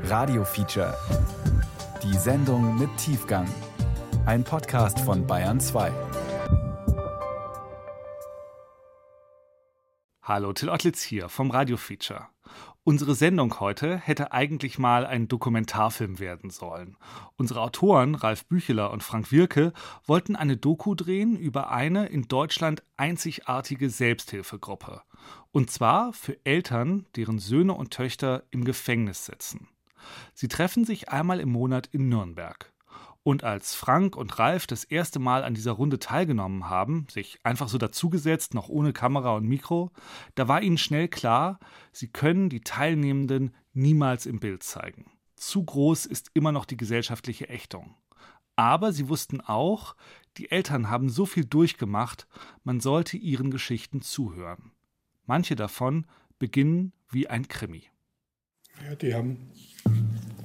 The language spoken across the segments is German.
Radio Feature. Die Sendung mit Tiefgang. Ein Podcast von Bayern 2. Hallo, Till Ottlitz hier vom Radio Feature. Unsere Sendung heute hätte eigentlich mal ein Dokumentarfilm werden sollen. Unsere Autoren Ralf Bücheler und Frank Wirke wollten eine Doku drehen über eine in Deutschland einzigartige Selbsthilfegruppe. Und zwar für Eltern, deren Söhne und Töchter im Gefängnis sitzen. Sie treffen sich einmal im Monat in Nürnberg. Und als Frank und Ralf das erste Mal an dieser Runde teilgenommen haben, sich einfach so dazugesetzt, noch ohne Kamera und Mikro, da war ihnen schnell klar, sie können die Teilnehmenden niemals im Bild zeigen. Zu groß ist immer noch die gesellschaftliche Ächtung. Aber sie wussten auch, die Eltern haben so viel durchgemacht, man sollte ihren Geschichten zuhören. Manche davon beginnen wie ein Krimi. Ja, die haben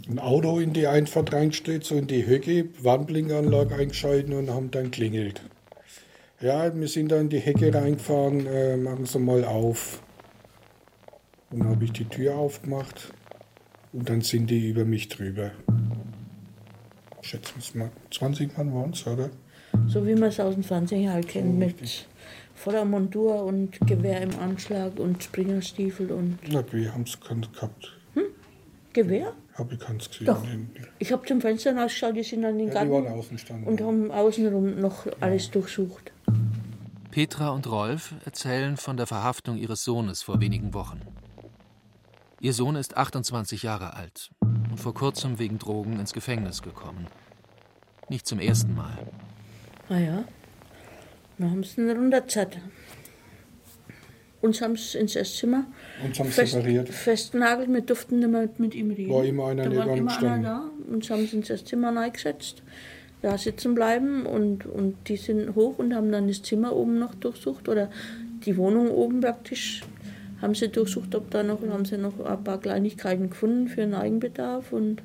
ein Auto in die Einfahrt reingestellt, so in die Hecke, Warnblinkanlage eingeschalten und haben dann klingelt. Ja, wir sind dann in die Hecke reingefahren, äh, machen Sie mal auf. Und dann habe ich die Tür aufgemacht und dann sind die über mich drüber. Schätzen wir es mal, 20 Mann waren es, oder? So wie man es aus dem Fernsehen halt kennt, mit voller Montur und Gewehr im Anschlag und Springerstiefel und. Na, wir haben es gehabt. Gewehr? Habe ich keins gesehen. Doch. Ich habe zum Fenster rausgeschaut, die sind an den Ja, die Garten waren außen standen. und haben außenrum noch alles durchsucht. Petra und Rolf erzählen von der Verhaftung ihres Sohnes vor wenigen Wochen. Ihr Sohn ist 28 Jahre alt und vor kurzem wegen Drogen ins Gefängnis gekommen. Nicht zum ersten Mal. Naja, dann haben sie ihn runterzerrt. Uns haben sie ins Esszimmer Uns haben fest, separiert. festgenagelt, wir durften nicht mehr mit ihm reden. War immer einer da neben immer einer da. Uns haben sie ins Esszimmer reingesetzt, da sitzen bleiben und, und die sind hoch und haben dann das Zimmer oben noch durchsucht oder die Wohnung oben praktisch haben sie durchsucht, ob da noch, haben sie noch ein paar Kleinigkeiten gefunden für den Eigenbedarf und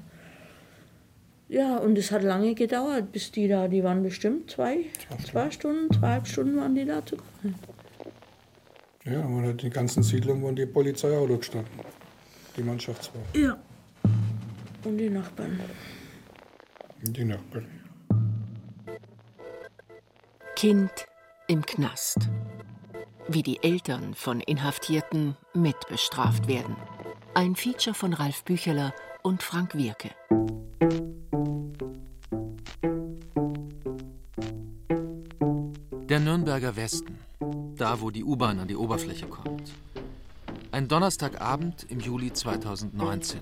ja, und es hat lange gedauert, bis die da, die waren bestimmt zwei, zwei Stunden, zweieinhalb Stunden waren die da zu Ja, und in der ganzen Siedlung waren die Polizeiauto gestanden. Die Mannschaftswagen Ja. Und die Nachbarn. und die Nachbarn. Kind im Knast. Wie die Eltern von Inhaftierten mitbestraft werden. Ein Feature von Ralf Bücheler und Frank Wirke. Der Nürnberger Westen, da wo die U-Bahn an die Oberfläche kommt. Ein Donnerstagabend im Juli 2019.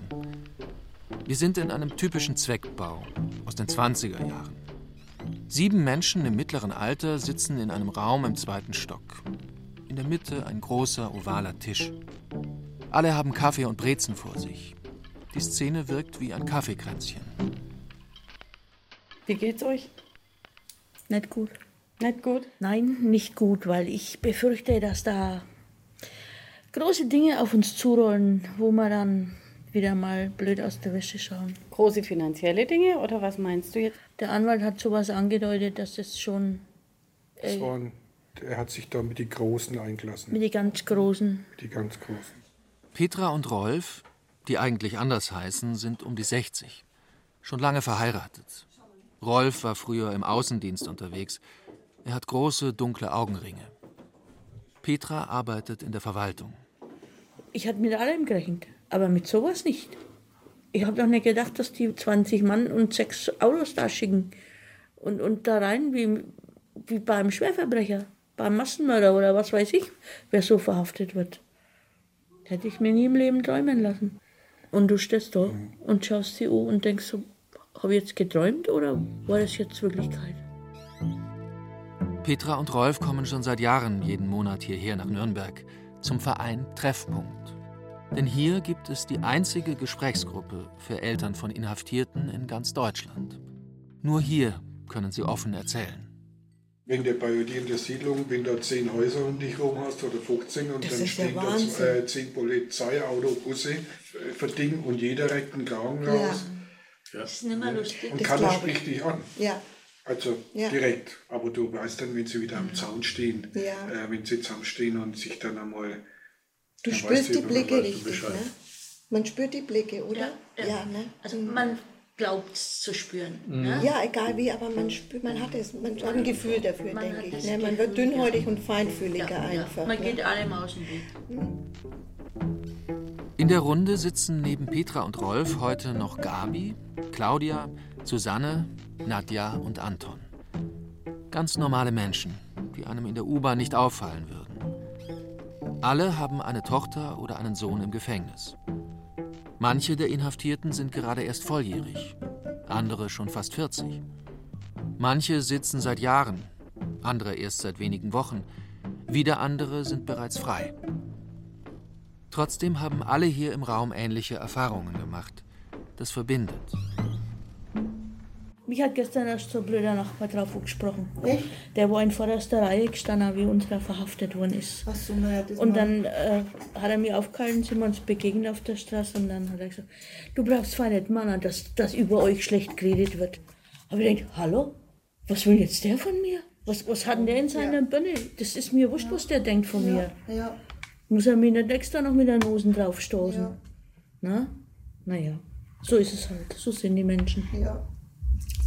Wir sind in einem typischen Zweckbau aus den 20er Jahren. Sieben Menschen im mittleren Alter sitzen in einem Raum im zweiten Stock. In der Mitte ein großer, ovaler Tisch. Alle haben Kaffee und Brezen vor sich. Die Szene wirkt wie ein Kaffeekränzchen. Wie geht's euch? Nicht gut. Nicht gut? Nein, nicht gut, weil ich befürchte, dass da große Dinge auf uns zurollen, wo wir dann wieder mal blöd aus der Wäsche schauen. Große finanzielle Dinge oder was meinst du jetzt? Der Anwalt hat sowas angedeutet, dass das schon Das äh, waren, er hat sich da mit den Großen eingelassen. mit den ganz Großen. Die ganz Großen. Petra und Rolf, die eigentlich anders heißen, sind um die 60. Schon lange verheiratet. Rolf war früher im Außendienst unterwegs. Er hat große, dunkle Augenringe. Petra arbeitet in der Verwaltung. Ich hatte mit allem gerechnet, aber mit sowas nicht. Ich habe doch nicht gedacht, dass die 20 Mann und sechs Autos da schicken und, und da rein wie, wie beim Schwerverbrecher, beim Massenmörder oder was weiß ich, wer so verhaftet wird. Hätte ich mir nie im Leben träumen lassen. Und du stehst da und schaust sie an und denkst so, habe ich jetzt geträumt oder war das jetzt Wirklichkeit? Petra und Rolf kommen schon seit Jahren jeden Monat hierher nach Nürnberg zum Verein Treffpunkt. Denn hier gibt es die einzige Gesprächsgruppe für Eltern von Inhaftierten in ganz Deutschland. Nur hier können sie offen erzählen. Wenn du bei dir in der Siedlung, wenn du 10 Häuser um dich herum hast oder 15 und Das dann ja stehen da äh, 10 Polizeiauto, Busse äh, für Ding und jeder reckt einen Kragen raus Das ist nicht mehr lustig. und Das keiner spricht dich an. Ja, Also Ja. direkt. Aber du weißt dann, wenn sie wieder am Zaun stehen, Ja. äh, wenn sie zusammen stehen und sich dann einmal. du spürst die Blicke richtig, ne? Man spürt die Blicke, oder? Ja, ja. ne? Also man glaubt zu spüren. Mhm. Ne? Ja, egal wie, aber man spürt, man hat es, man hat ein Gefühl dafür, man denke ich. Ne? Man wird dünnhäutig und feinfühliger ja, einfach. Man ne? geht allem aus dem Weg. In der Runde sitzen neben Petra und Rolf heute noch Gabi, Claudia, Susanne, Nadja und Anton. Ganz normale Menschen, die einem in der U-Bahn nicht auffallen würden. Alle haben eine Tochter oder einen Sohn im Gefängnis. Manche der Inhaftierten sind gerade erst volljährig, andere schon fast 40. Manche sitzen seit Jahren, andere erst seit wenigen Wochen, wieder andere sind bereits frei. Trotzdem haben alle hier im Raum ähnliche Erfahrungen gemacht. Das verbindet. Mich hat gestern erst so ein blöder Nachbar drauf gesprochen. Echt? Der war in vorderster Reihe gestanden, wie unserer verhaftet worden ist. Ach so, naja, das Und dann äh, hat er mich aufgehalten, sind wir uns begegnet auf der Straße und dann hat er gesagt, du brauchst zwar nicht Mann, dass, dass über euch schlecht geredet wird. Aber ich denke, hallo, was will jetzt der von mir? Was, was hat denn der in seiner ja. Birne? Das ist mir wurscht, ja. was der denkt von ja. mir. Ja. Muss er mir nicht extra noch mit der Nose draufstoßen? Ja. Na? Naja, so ist es halt. So sind die Menschen. Ja.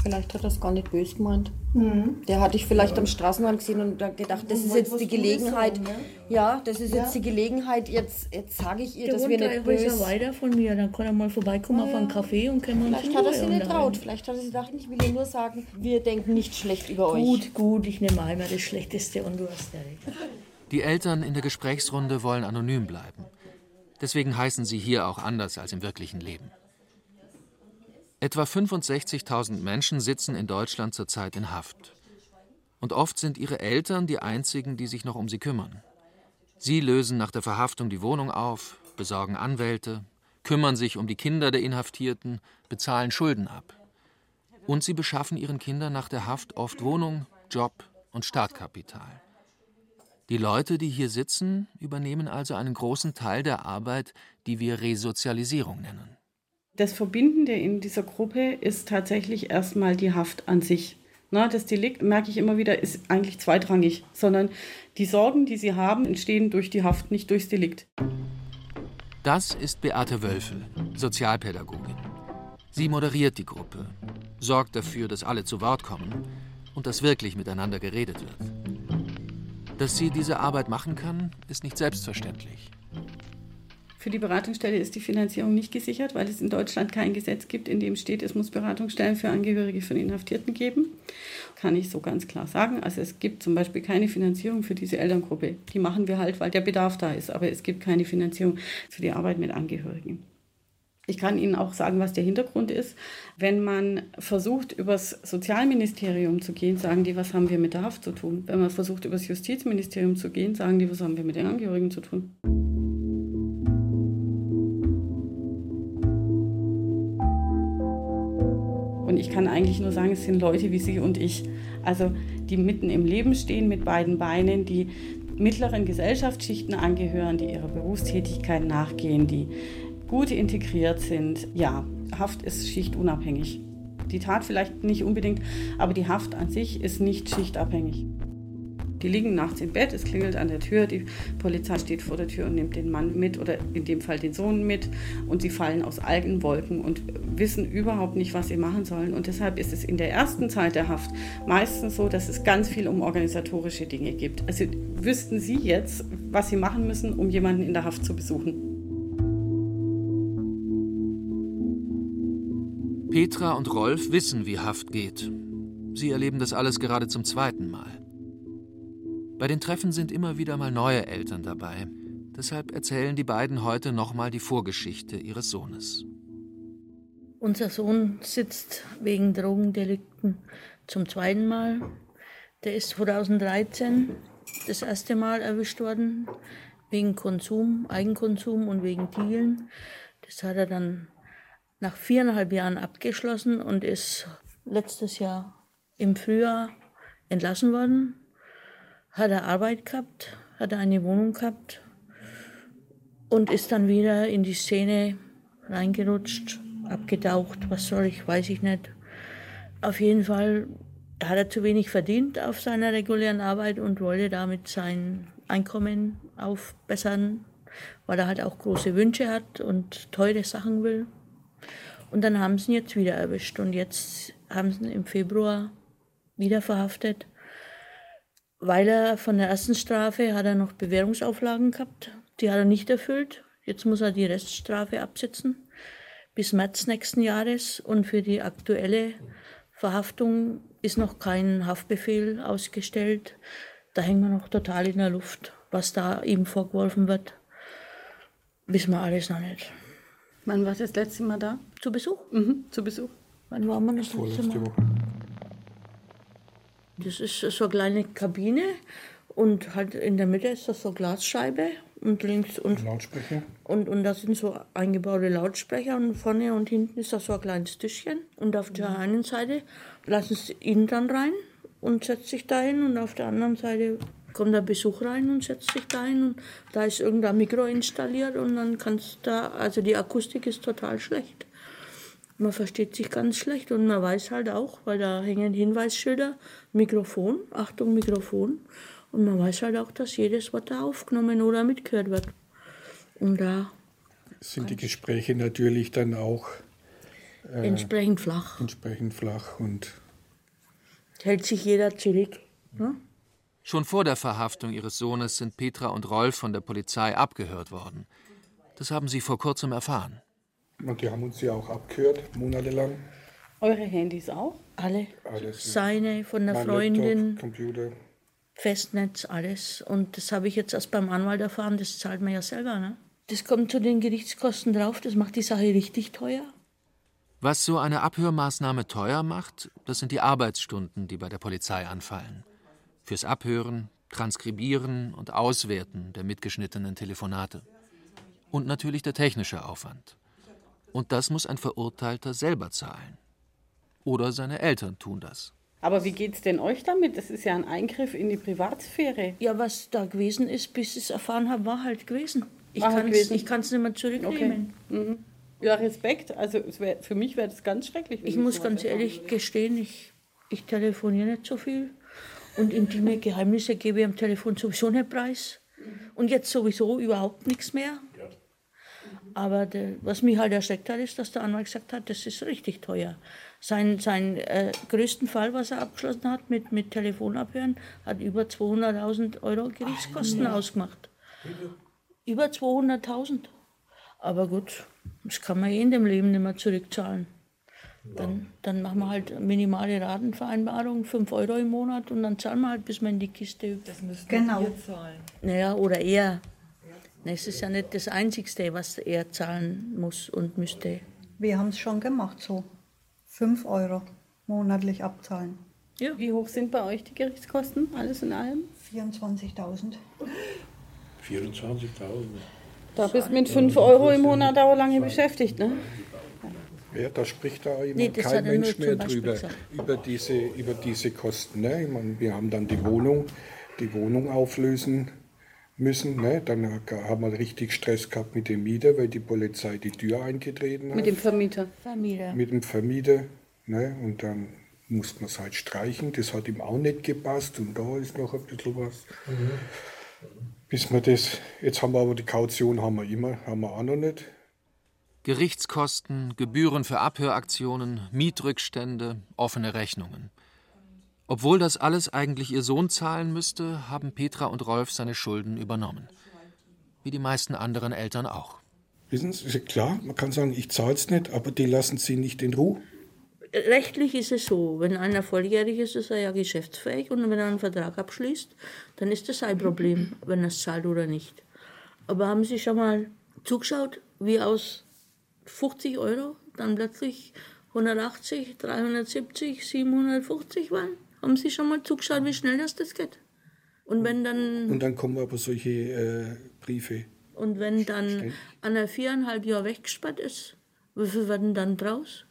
Vielleicht hat er es gar nicht böse gemeint. Mhm. Der hat dich vielleicht ja. am Straßenrand gesehen und gedacht, das ist jetzt die Gelegenheit. Sagen, ne? Ja, das ist ja. jetzt die Gelegenheit. Jetzt, jetzt sage ich ihr, Der dass wir nicht böse. Der weiter von mir, dann kann er mal vorbeikommen ja. auf einen Kaffee und können wir uns Vielleicht hat er sich nicht traut. Vielleicht hat er sich gedacht, ich will ihr nur sagen, wir denken nicht schlecht über gut, euch. Gut, gut, ich nehme einmal das Schlechteste und du hast ja recht. Die Eltern in der Gesprächsrunde wollen anonym bleiben. Deswegen heißen sie hier auch anders als im wirklichen Leben. Etwa 65.000 Menschen sitzen in Deutschland zurzeit in Haft. Und oft sind ihre Eltern die einzigen, die sich noch um sie kümmern. Sie lösen nach der Verhaftung die Wohnung auf, besorgen Anwälte, kümmern sich um die Kinder der Inhaftierten, bezahlen Schulden ab. Und sie beschaffen ihren Kindern nach der Haft oft Wohnung, Job und Startkapital. Die Leute, die hier sitzen, übernehmen also einen großen Teil der Arbeit, die wir Resozialisierung nennen. Das Verbindende in dieser Gruppe ist tatsächlich erstmal die Haft an sich. Das Delikt, merke ich immer wieder, ist eigentlich zweitrangig, sondern die Sorgen, die sie haben, entstehen durch die Haft, nicht durchs Delikt. Das ist Beate Wölfel, Sozialpädagogin. Sie moderiert die Gruppe, sorgt dafür, dass alle zu Wort kommen und dass wirklich miteinander geredet wird. Dass sie diese Arbeit machen kann, ist nicht selbstverständlich. Für die Beratungsstelle ist die Finanzierung nicht gesichert, weil es in Deutschland kein Gesetz gibt, in dem steht, es muss Beratungsstellen für Angehörige von Inhaftierten geben. Kann ich so ganz klar sagen. Also es gibt zum Beispiel keine Finanzierung für diese Elterngruppe. Die machen wir halt, weil der Bedarf da ist. Aber es gibt keine Finanzierung für die Arbeit mit Angehörigen. Ich kann Ihnen auch sagen, was der Hintergrund ist. Wenn man versucht, übers Sozialministerium zu gehen, sagen die, was haben wir mit der Haft zu tun? Wenn man versucht, übers Justizministerium zu gehen, sagen die, was haben wir mit den Angehörigen zu tun? Ich kann eigentlich nur sagen, es sind Leute wie Sie und ich. Also die mitten im Leben stehen mit beiden Beinen, die mittleren Gesellschaftsschichten angehören, die ihrer Berufstätigkeit nachgehen, die gut integriert sind. Ja, Haft ist schichtunabhängig. Die Tat vielleicht nicht unbedingt, aber die Haft an sich ist nicht schichtabhängig. Die liegen nachts im Bett, es klingelt an der Tür, die Polizei steht vor der Tür und nimmt den Mann mit oder in dem Fall den Sohn mit und sie fallen aus allen Wolken und wissen überhaupt nicht, was sie machen sollen. Und deshalb ist es in der ersten Zeit der Haft meistens so, dass es ganz viel um organisatorische Dinge gibt. Also wüssten Sie jetzt, was Sie machen müssen, um jemanden in der Haft zu besuchen. Petra und Rolf wissen, wie Haft geht. Sie erleben das alles gerade zum zweiten Mal. Bei den Treffen sind immer wieder mal neue Eltern dabei. Deshalb erzählen die beiden heute nochmal die Vorgeschichte ihres Sohnes. Unser Sohn sitzt wegen Drogendelikten zum zweiten Mal. Der ist 2013 das erste Mal erwischt worden, wegen Konsum, Eigenkonsum und wegen Dealen. Das hat er dann nach viereinhalb Jahren abgeschlossen und ist letztes Jahr im Frühjahr entlassen worden hat er Arbeit gehabt, hat er eine Wohnung gehabt und ist dann wieder in die Szene reingerutscht, abgetaucht, was soll ich, weiß ich nicht. Auf jeden Fall hat er zu wenig verdient auf seiner regulären Arbeit und wollte damit sein Einkommen aufbessern. weil er halt auch große Wünsche hat und teure Sachen will. Und dann haben sie ihn jetzt wieder erwischt und jetzt haben sie ihn im Februar wieder verhaftet, weil er von der ersten Strafe hat er noch Bewährungsauflagen gehabt. Die hat er nicht erfüllt. Jetzt muss er die Reststrafe absitzen bis März nächsten Jahres und für die aktuelle Verhaftung ist noch kein Haftbefehl ausgestellt. Da hängen wir noch total in der Luft, was da ihm vorgeworfen wird. Wissen wir alles noch nicht. Wann war das letzte Mal da? Zu Besuch? Mhm, zu Besuch. Wann waren wir das letzte Mal? Das ist so eine kleine Kabine und halt in der Mitte ist das so eine Glasscheibe und links und Lautsprecher. Und, und da sind so eingebaute Lautsprecher und vorne und hinten ist da so ein kleines Tischchen. Und auf der einen Seite lassen sie ihn dann rein und setzt sich da hin und auf der anderen Seite kommt der Besuch rein und setzt sich da hin und da ist irgendein Mikro installiert und dann kannst da, also die Akustik ist total schlecht. Man versteht sich ganz schlecht und man weiß halt auch, weil da hängen Hinweisschilder, Mikrofon, Achtung Mikrofon. Und man weiß halt auch, dass jedes Wort da aufgenommen oder mitgehört wird. Und da sind die Gespräche natürlich dann auch äh, entsprechend flach. Entsprechend flach und hält sich jeder zurück. Ne? Schon vor der Verhaftung ihres Sohnes sind Petra und Rolf von der Polizei abgehört worden. Das haben sie vor kurzem erfahren. Und die haben uns ja auch abgehört, monatelang. Eure Handys auch? Alle. Alles. Seine, von der Mein Freundin. Laptop, Computer. Festnetz, alles. Und das habe ich jetzt erst beim Anwalt erfahren, das zahlt man ja selber. Ne? Das kommt zu den Gerichtskosten drauf, das macht die Sache richtig teuer. Was so eine Abhörmaßnahme teuer macht, das sind die Arbeitsstunden, die bei der Polizei anfallen. Fürs Abhören, Transkribieren und Auswerten der mitgeschnittenen Telefonate. Und natürlich der technische Aufwand. Und das muss ein Verurteilter selber zahlen. Oder seine Eltern tun das. Aber wie geht es denn euch damit? Das ist ja ein Eingriff in die Privatsphäre. Ja, was da gewesen ist, bis ich es erfahren habe, war halt gewesen. Ich halt kann es nicht mehr zurücknehmen. Mhm. Ja, Respekt. Also es wär, für mich wäre das ganz schrecklich. Ich muss ganz ehrlich würde. gestehen, ich, ich telefoniere nicht so viel. Und intime Geheimnisse gebe ich am Telefon sowieso nicht preis. Und jetzt sowieso überhaupt nichts mehr. Aber der, was mich halt erschreckt hat, ist, dass der Anwalt gesagt hat, das ist richtig teuer. Sein, sein äh, größten Fall, was er abgeschlossen hat mit, mit Telefonabhören, hat über 200.000 Euro Gerichtskosten ausgemacht. Über 200.000. Aber gut, das kann man eh in dem Leben nicht mehr zurückzahlen. Dann, dann machen wir halt minimale Ratenvereinbarung, 5 Euro im Monat und dann zahlen wir halt, bis wir in die Kiste übt. Das müssen Genau. Naja, oder er. Es ist ja nicht das Einzigste, was er zahlen muss und müsste. Wir haben es schon gemacht, so 5 Euro monatlich abzahlen. Wie hoch sind bei euch die Gerichtskosten? Alles in allem? 24.000. 24.000. Da bist du mit 5 Euro im Monat auch lange beschäftigt, ne? Ja, da spricht da immer Nee, kein Mensch mehr drüber, gesagt. über diese, über diese Kosten. Ne? Ich meine, wir haben dann die Wohnung, die Wohnung auflösen müssen. Ne? Dann haben wir richtig Stress gehabt mit dem Mieter, weil die Polizei die Tür eingetreten hat. Mit dem Vermieter. Vermieter. mit dem Vermieter. Ne? Und dann musste man es halt streichen. Das hat ihm auch nicht gepasst. Und da ist noch ein bisschen was. Bis wir das, jetzt haben wir aber die Kaution haben wir immer, haben wir auch noch nicht. Gerichtskosten, Gebühren für Abhöraktionen, Mietrückstände, offene Rechnungen. Obwohl das alles eigentlich ihr Sohn zahlen müsste, haben Petra und Rolf seine Schulden übernommen. Wie die meisten anderen Eltern auch. Wissen Sie, ist ja klar, man kann sagen, ich zahle es nicht, aber die lassen sie nicht in Ruhe. Rechtlich ist es so, wenn einer volljährig ist, ist er ja geschäftsfähig und wenn er einen Vertrag abschließt, dann ist das sein Problem, wenn er es zahlt oder nicht. Aber haben Sie schon mal zugeschaut, wie aus 50 Euro dann plötzlich 180, 370, 750 waren? Haben Sie schon mal zugeschaut, wie schnell das, das geht? Und wenn dann Und dann kommen aber solche äh, Briefe. Und wenn dann einer viereinhalb Jahre weggesperrt ist, wie viel werden dann draus?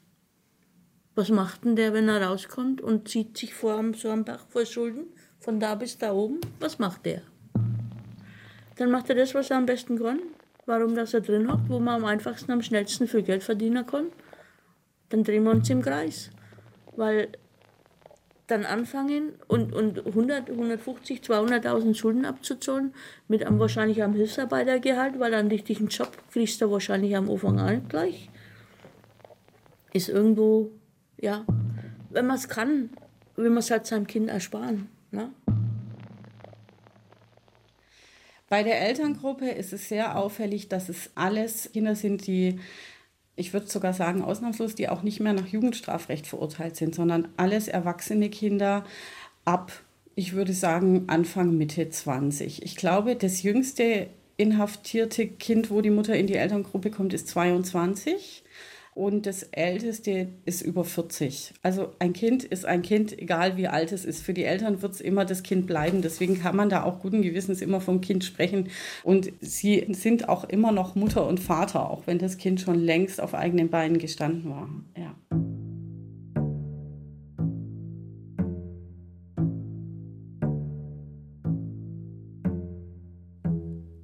Was macht denn der, wenn er rauskommt und zieht sich vor am- so am Bach vor Schulden, von da bis da oben? Was macht der? Dann macht er das, was er am besten kann. Warum, dass er drin hockt, wo man am einfachsten, am schnellsten viel Geld verdienen kann. Dann drehen wir uns im Kreis. Weil dann anfangen und, und 100, 150, 200.000 Schulden abzuzahlen mit einem wahrscheinlich am Hilfsarbeitergehalt, weil einen richtigen Job kriegst du wahrscheinlich am Anfang an gleich. Ist irgendwo, ja, wenn man es kann, will man es halt seinem Kind ersparen. Ne? Bei der Elterngruppe ist es sehr auffällig, dass es alles Kinder sind, die, ich würde sogar sagen, ausnahmslos, die auch nicht mehr nach Jugendstrafrecht verurteilt sind, sondern alles erwachsene Kinder ab, ich würde sagen, Anfang, Mitte 20. Ich glaube, das jüngste inhaftierte Kind, wo die Mutter in die Elterngruppe kommt, ist 22 und das Älteste ist über 40. Also ein Kind ist ein Kind, egal wie alt es ist. Für die Eltern wird es immer das Kind bleiben. Deswegen kann man da auch guten Gewissens immer vom Kind sprechen. Und sie sind auch immer noch Mutter und Vater, auch wenn das Kind schon längst auf eigenen Beinen gestanden war. Ja.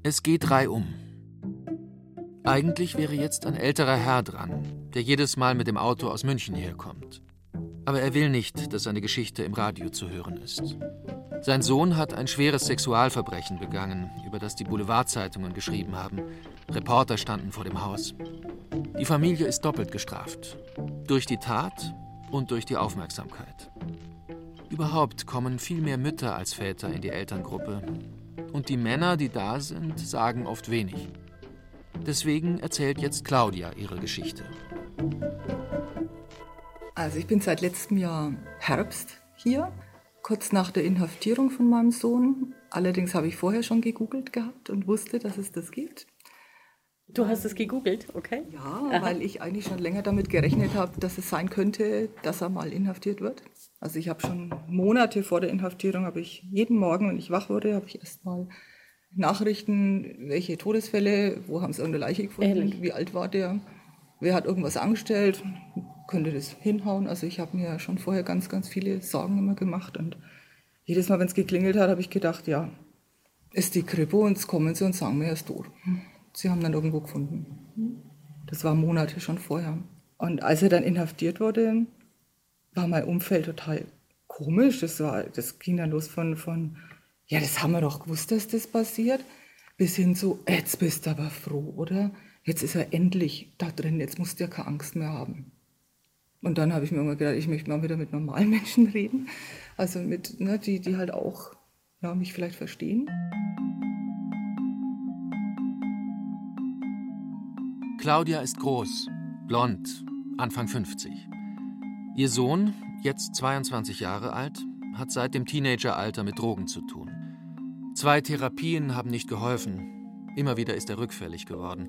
Es geht reihum. Eigentlich wäre jetzt ein älterer Herr dran, der jedes Mal mit dem Auto aus München herkommt. Aber er will nicht, dass seine Geschichte im Radio zu hören ist. Sein Sohn hat ein schweres Sexualverbrechen begangen, über das die Boulevardzeitungen geschrieben haben. Reporter standen vor dem Haus. Die Familie ist doppelt gestraft. Durch die Tat und durch die Aufmerksamkeit. Überhaupt kommen viel mehr Mütter als Väter in die Elterngruppe. Und die Männer, die da sind, sagen oft wenig. Deswegen erzählt jetzt Claudia ihre Geschichte. Also ich bin seit letztem Jahr Herbst hier, kurz nach der Inhaftierung von meinem Sohn. Allerdings habe ich vorher schon gegoogelt gehabt und wusste, dass es das gibt. Du hast es gegoogelt, okay? Ja, Aha. weil ich eigentlich schon länger damit gerechnet habe, dass es sein könnte, dass er mal inhaftiert wird. Also ich habe schon Monate vor der Inhaftierung, habe ich jeden Morgen, wenn ich wach wurde, habe ich erst mal Nachrichten, welche Todesfälle, wo haben sie irgendeine Leiche gefunden, Ehrlich? wie alt war der, wer hat irgendwas angestellt, könnte das hinhauen. Also ich habe mir schon vorher ganz, ganz viele Sorgen immer gemacht und jedes Mal, wenn es geklingelt hat, habe ich gedacht, ja, ist die Kripo und jetzt kommen sie und sagen mir, er ist tot. Sie haben dann irgendwo gefunden. Das war Monate schon vorher. Und als er dann inhaftiert wurde, war mein Umfeld total komisch. Das, war, das ging dann los von, von ja, das haben wir doch gewusst, dass das passiert, bis hin zu, jetzt bist du aber froh, oder? Jetzt ist er endlich da drin, jetzt musst du ja keine Angst mehr haben. Und dann habe ich mir immer gedacht, ich möchte mal wieder mit normalen Menschen reden, also mit, ne, die, die halt auch ja, mich vielleicht verstehen. Claudia ist groß, blond, Anfang 50. Ihr Sohn, jetzt 22 Jahre alt, hat seit dem Teenageralter mit Drogen zu tun. Zwei Therapien haben nicht geholfen. Immer wieder ist er rückfällig geworden.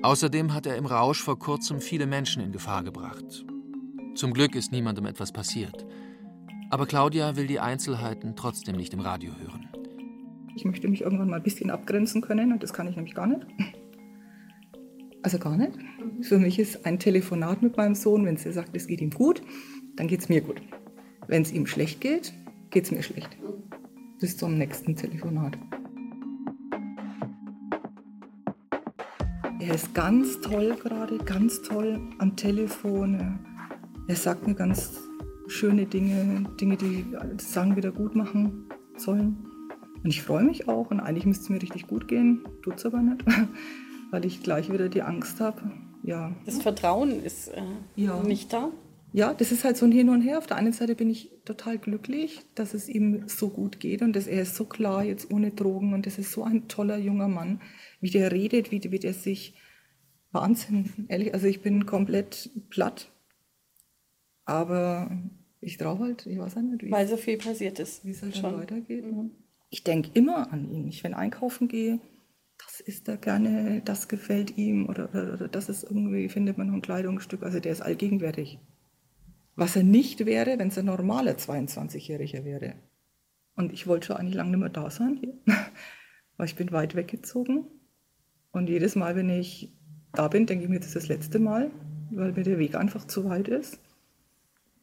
Außerdem hat er im Rausch vor kurzem viele Menschen in Gefahr gebracht. Zum Glück ist niemandem etwas passiert. Aber Claudia will die Einzelheiten trotzdem nicht im Radio hören. Ich möchte mich irgendwann mal ein bisschen abgrenzen können und das kann ich nämlich gar nicht. Also gar nicht. Für mich ist ein Telefonat mit meinem Sohn, wenn er sagt, es geht ihm gut, dann geht es mir gut. Wenn es ihm schlecht geht, geht es mir schlecht. Bis zum nächsten Telefonat. Er ist ganz toll gerade, ganz toll am Telefon. Er sagt mir ganz schöne Dinge, Dinge, die das Sagen wieder gut machen sollen. Und ich freue mich auch und eigentlich müsste es mir richtig gut gehen, tut es aber nicht, weil ich gleich wieder die Angst habe. Ja. Das Vertrauen ist äh, ja. nicht da ja, das ist halt so ein Hin und Her. Auf der einen Seite bin ich total glücklich, dass es ihm so gut geht und dass er ist so klar jetzt ohne Drogen und das ist so ein toller junger Mann, wie der redet, wie, wie der sich Wahnsinn, ehrlich. Also ich bin komplett platt, aber ich traue halt, ich weiß nicht, weil so viel passiert ist, wie es halt schon weitergeht. Mhm. Ich denke immer an ihn. Ich, wenn einkaufen gehe, das ist da gerne, das gefällt ihm oder, oder, oder das ist irgendwie, findet man noch ein Kleidungsstück. Also der ist allgegenwärtig was er nicht wäre, wenn es ein normaler 22-Jähriger wäre. Und ich wollte schon eigentlich lange nicht mehr da sein hier, weil ich bin weit weggezogen. Und jedes Mal, wenn ich da bin, denke ich mir, das ist das letzte Mal, weil mir der Weg einfach zu weit ist.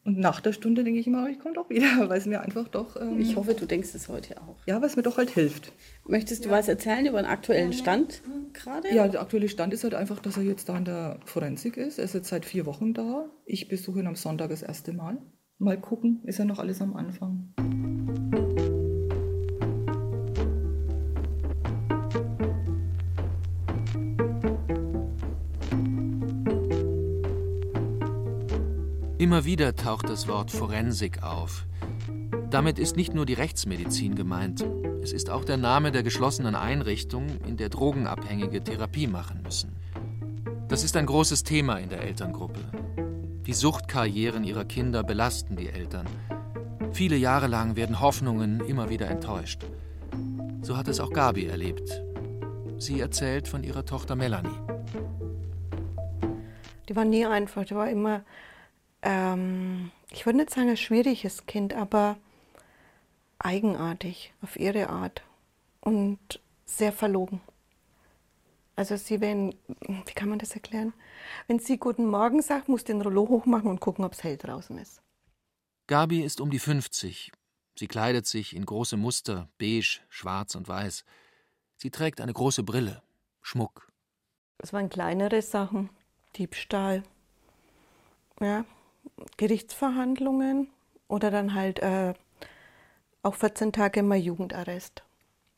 Und nach der Stunde denke ich immer, ich komme doch wieder, weil es mir einfach doch. Ähm, ich hoffe, du denkst es heute auch. Ja, weil es mir doch halt hilft. Möchtest du ja. was erzählen über den aktuellen Stand gerade? Ja, der aktuelle Stand ist halt einfach, dass er jetzt da in der Forensik ist. Er ist jetzt seit vier Wochen da. Ich besuche ihn am Sonntag das erste Mal. mal gucken, ist ja noch alles am Anfang. Immer wieder taucht das Wort Forensik auf. Damit ist nicht nur die Rechtsmedizin gemeint, es ist auch der Name der geschlossenen Einrichtung, in der Drogenabhängige Therapie machen müssen. Das ist ein großes Thema in der Elterngruppe. Die Suchtkarrieren ihrer Kinder belasten die Eltern. Viele Jahre lang werden Hoffnungen immer wieder enttäuscht. So hat es auch Gabi erlebt. Sie erzählt von ihrer Tochter Melanie. Die war nie einfach, die war immer ähm, ich würde nicht sagen ein schwieriges Kind, aber eigenartig auf ihre Art und sehr verlogen. Also sie wenn, wie kann man das erklären? Wenn sie Guten Morgen sagt, muss den Rollo hochmachen und gucken, ob es hell draußen ist. Gabi ist um die 50. Sie kleidet sich in große Muster, beige, schwarz und weiß. Sie trägt eine große Brille, Schmuck. Es waren kleinere Sachen, Diebstahl, ja, Gerichtsverhandlungen oder dann halt äh, auch 14 Tage immer Jugendarrest.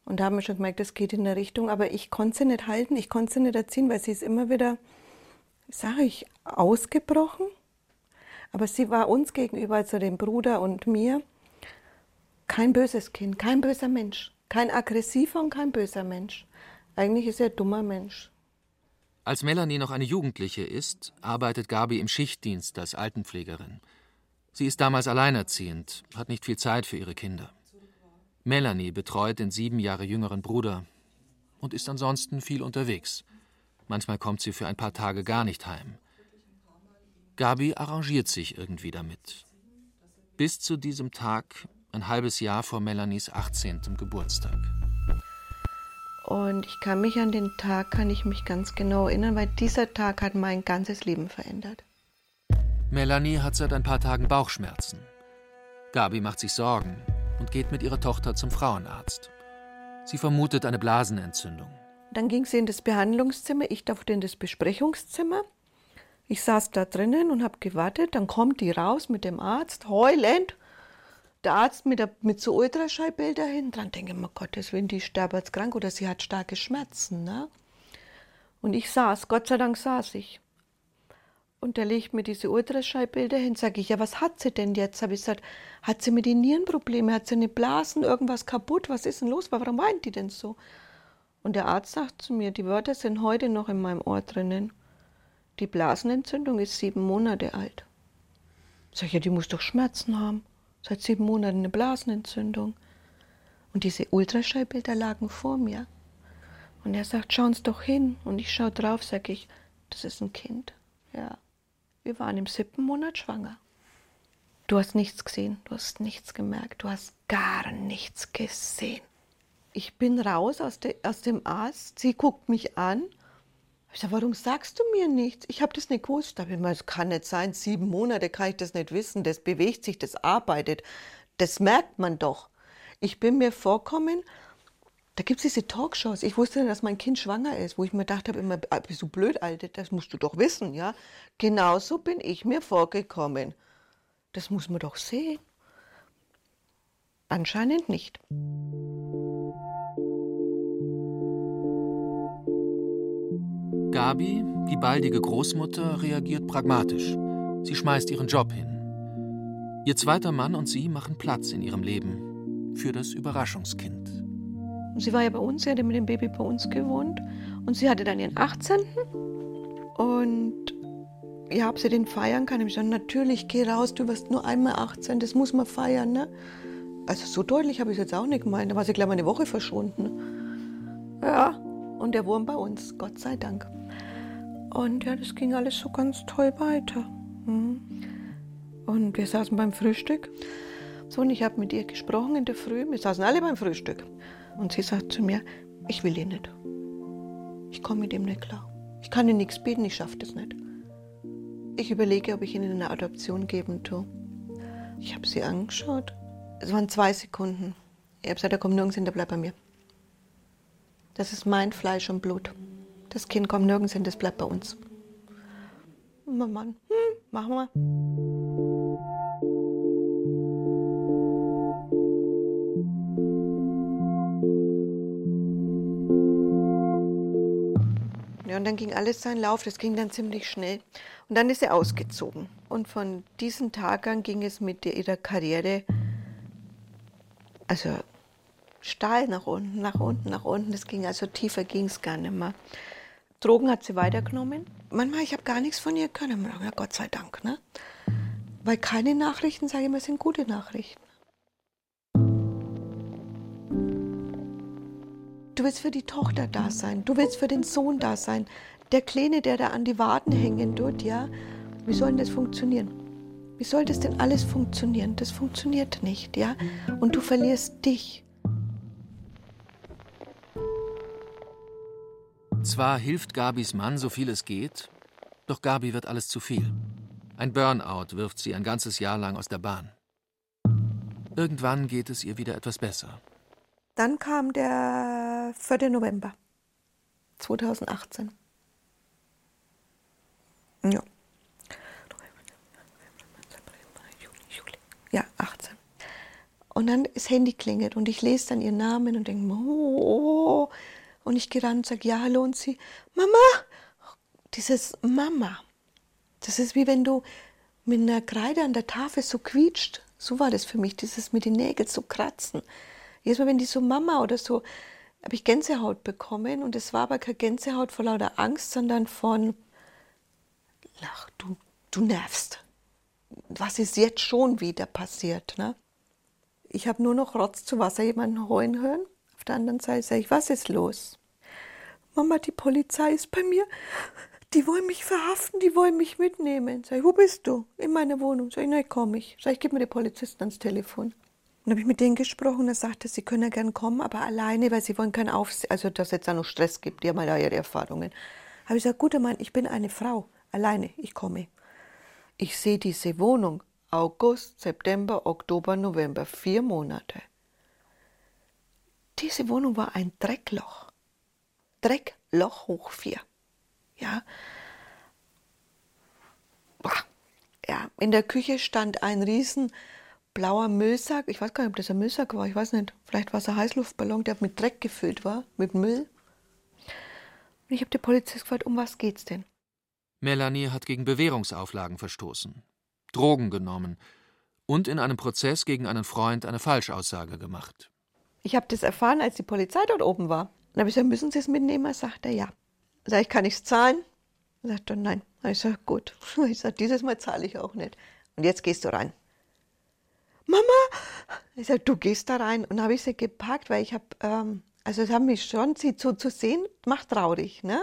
Und da haben wir schon gemerkt, das geht in der Richtung, aber ich konnte sie nicht halten, ich konnte sie nicht erziehen, weil sie ist immer wieder, sage ich, ausgebrochen. Aber sie war uns gegenüber, also dem Bruder und mir, kein böses Kind, kein böser Mensch, kein aggressiver und kein böser Mensch. Eigentlich ist er ein dummer Mensch. Als Melanie noch eine Jugendliche ist, arbeitet Gabi im Schichtdienst als Altenpflegerin. Sie ist damals alleinerziehend, hat nicht viel Zeit für ihre Kinder. Melanie betreut den sieben Jahre jüngeren Bruder und ist ansonsten viel unterwegs. Manchmal kommt sie für ein paar Tage gar nicht heim. Gabi arrangiert sich irgendwie damit. Bis zu diesem Tag, ein halbes Jahr vor Melanies 18. Geburtstag. Und ich kann mich an den Tag, kann ich mich ganz genau erinnern, weil dieser Tag hat mein ganzes Leben verändert. Melanie hat seit ein paar Tagen Bauchschmerzen. Gabi macht sich Sorgen und geht mit ihrer Tochter zum Frauenarzt. Sie vermutet eine Blasenentzündung. Dann ging sie in das Behandlungszimmer, ich durfte in das Besprechungszimmer. Ich saß da drinnen und habe gewartet. Dann kommt die raus mit dem Arzt, heulend der Arzt mit, der, mit so Ultraschallbilder hin, dran denke ich mir, Gottes Willen, die sterbe jetzt krank oder sie hat starke Schmerzen. Ne? Und ich saß, Gott sei Dank saß ich. Und der legt mir diese Ultraschallbilder hin, sage ich, ja, was hat sie denn jetzt? Habe ich gesagt, hat sie mit den Nierenprobleme, hat sie eine Blasen, irgendwas kaputt, was ist denn los? Warum weint die denn so? Und der Arzt sagt zu mir, die Wörter sind heute noch in meinem Ohr drinnen. Die Blasenentzündung ist sieben Monate alt. Sag ich, ja, die muss doch Schmerzen haben seit sieben Monaten eine Blasenentzündung. Und diese Ultraschallbilder lagen vor mir. Und er sagt, schauen Sie doch hin. Und ich schaue drauf, sage ich, das ist ein Kind. Ja, wir waren im siebten Monat schwanger. Du hast nichts gesehen, du hast nichts gemerkt, du hast gar nichts gesehen. Ich bin raus aus, de, aus dem Arzt, sie guckt mich an ich sage, warum sagst du mir nichts? Ich habe das nicht gewusst. Meine, es kann nicht sein, sieben Monate kann ich das nicht wissen. Das bewegt sich, das arbeitet. Das merkt man doch. Ich bin mir vorkommen, da gibt es diese Talkshows. Ich wusste dass mein Kind schwanger ist, wo ich mir gedacht habe, immer, ah, bist du blöd, Alte, das musst du doch wissen, ja. Genauso bin ich mir vorgekommen. Das muss man doch sehen. Anscheinend nicht. Gabi, die baldige Großmutter, reagiert pragmatisch. Sie schmeißt ihren Job hin. Ihr zweiter Mann und sie machen Platz in ihrem Leben für das Überraschungskind. Sie war ja bei uns, sie hatte mit dem Baby bei uns gewohnt und sie hatte dann ihren 18. Und ja, ob sie den feiern kann, ich gesagt, natürlich, geh raus, du wirst nur einmal 18, das muss man feiern, ne? Also so deutlich habe ich es jetzt auch nicht gemeint, da war sie gleich mal eine Woche verschwunden. Ja, und der Wurm bei uns, Gott sei Dank. Und ja, das ging alles so ganz toll weiter. Hm. Und wir saßen beim Frühstück. So, und ich habe mit ihr gesprochen in der Früh. Wir saßen alle beim Frühstück. Und sie sagt zu mir, ich will ihn nicht. Ich komme mit ihm nicht klar. Ich kann ihm nichts bieten, ich schaffe das nicht. Ich überlege, ob ich ihn in eine Adoption geben tue. Ich habe sie angeschaut. Es waren zwei Sekunden. Ich habe gesagt, er kommt nirgends hin, der bleibt bei mir. Das ist mein Fleisch und Blut. Das Kind kommt nirgends hin, das bleibt bei uns. Und mein Mann, hm, machen wir. Ja, und dann ging alles seinen Lauf, das ging dann ziemlich schnell. Und dann ist er ausgezogen. Und von diesem Tag an ging es mit ihrer Karriere, also steil nach unten, nach unten, nach unten. Das ging also tiefer ging es gar nicht mehr. Drogen hat sie weitergenommen. Manchmal, ich habe gar nichts von ihr können. Ja, Gott sei Dank. Ne? Weil keine Nachrichten, sage ich mal, sind gute Nachrichten. Du willst für die Tochter da sein, du willst für den Sohn da sein. Der Kleine, der da an die Waden hängen tut, ja, wie soll denn das funktionieren? Wie soll das denn alles funktionieren? Das funktioniert nicht, ja? Und du verlierst dich. Zwar hilft Gabis Mann, so viel es geht, doch Gabi wird alles zu viel. Ein Burnout wirft sie ein ganzes Jahr lang aus der Bahn. Irgendwann geht es ihr wieder etwas besser. Dann kam der 4. November 2018. Ja. Ja, 18. Und dann das Handy klingelt und ich lese dann ihren Namen und denke, oh, und ich gehe ran und sage, ja, hallo, und sie, Mama, dieses Mama, das ist wie wenn du mit einer Kreide an der Tafel so quietscht. So war das für mich, dieses mit den Nägeln so kratzen. Jedes Mal, wenn die so Mama oder so, habe ich Gänsehaut bekommen und es war aber keine Gänsehaut vor lauter Angst, sondern von, ach, du, du nervst. Was ist jetzt schon wieder passiert? Ne? Ich habe nur noch Rotz zu Wasser jemanden heulen hören. Der anderen Seite sage ich, was ist los? Mama, die Polizei ist bei mir. Die wollen mich verhaften, die wollen mich mitnehmen. Sag ich, wo bist du? In meiner Wohnung. Sag ich, nein, komm ich. Sag ich, gib mir die Polizisten ans Telefon. Dann habe ich mit denen gesprochen und er sagte, sie können ja gern kommen, aber alleine, weil sie wollen keinen Aufsehen, also dass es jetzt da noch Stress gibt, die haben ja ihre Erfahrungen. Habe ich gesagt, guter Mann, ich bin eine Frau, alleine, ich komme. Ich sehe diese Wohnung August, September, Oktober, November, vier Monate. Diese Wohnung war ein Dreckloch. Dreckloch hoch vier. Ja. Ja, in der Küche stand ein riesen blauer Müllsack. Ich weiß gar nicht, ob das ein Müllsack war. Ich weiß nicht. Vielleicht war es ein Heißluftballon, der mit Dreck gefüllt war, mit Müll. Und ich habe den Polizist gefragt, um was geht's denn? Melanie hat gegen Bewährungsauflagen verstoßen, Drogen genommen und in einem Prozess gegen einen Freund eine Falschaussage gemacht. Ich habe das erfahren, als die Polizei dort oben war. Dann habe ich gesagt, müssen Sie es mitnehmen? Sagt er, ja. Sag ich, kann ich es zahlen? Sagt er, nein. Ich sage, gut. Ich sage, dieses Mal zahle ich auch nicht. Und jetzt gehst du rein. Mama! Ich sage, du gehst da rein. Und habe ich sie gepackt, weil ich habe, ähm, also es hat mich schon, sie so zu sehen, macht traurig. Ne?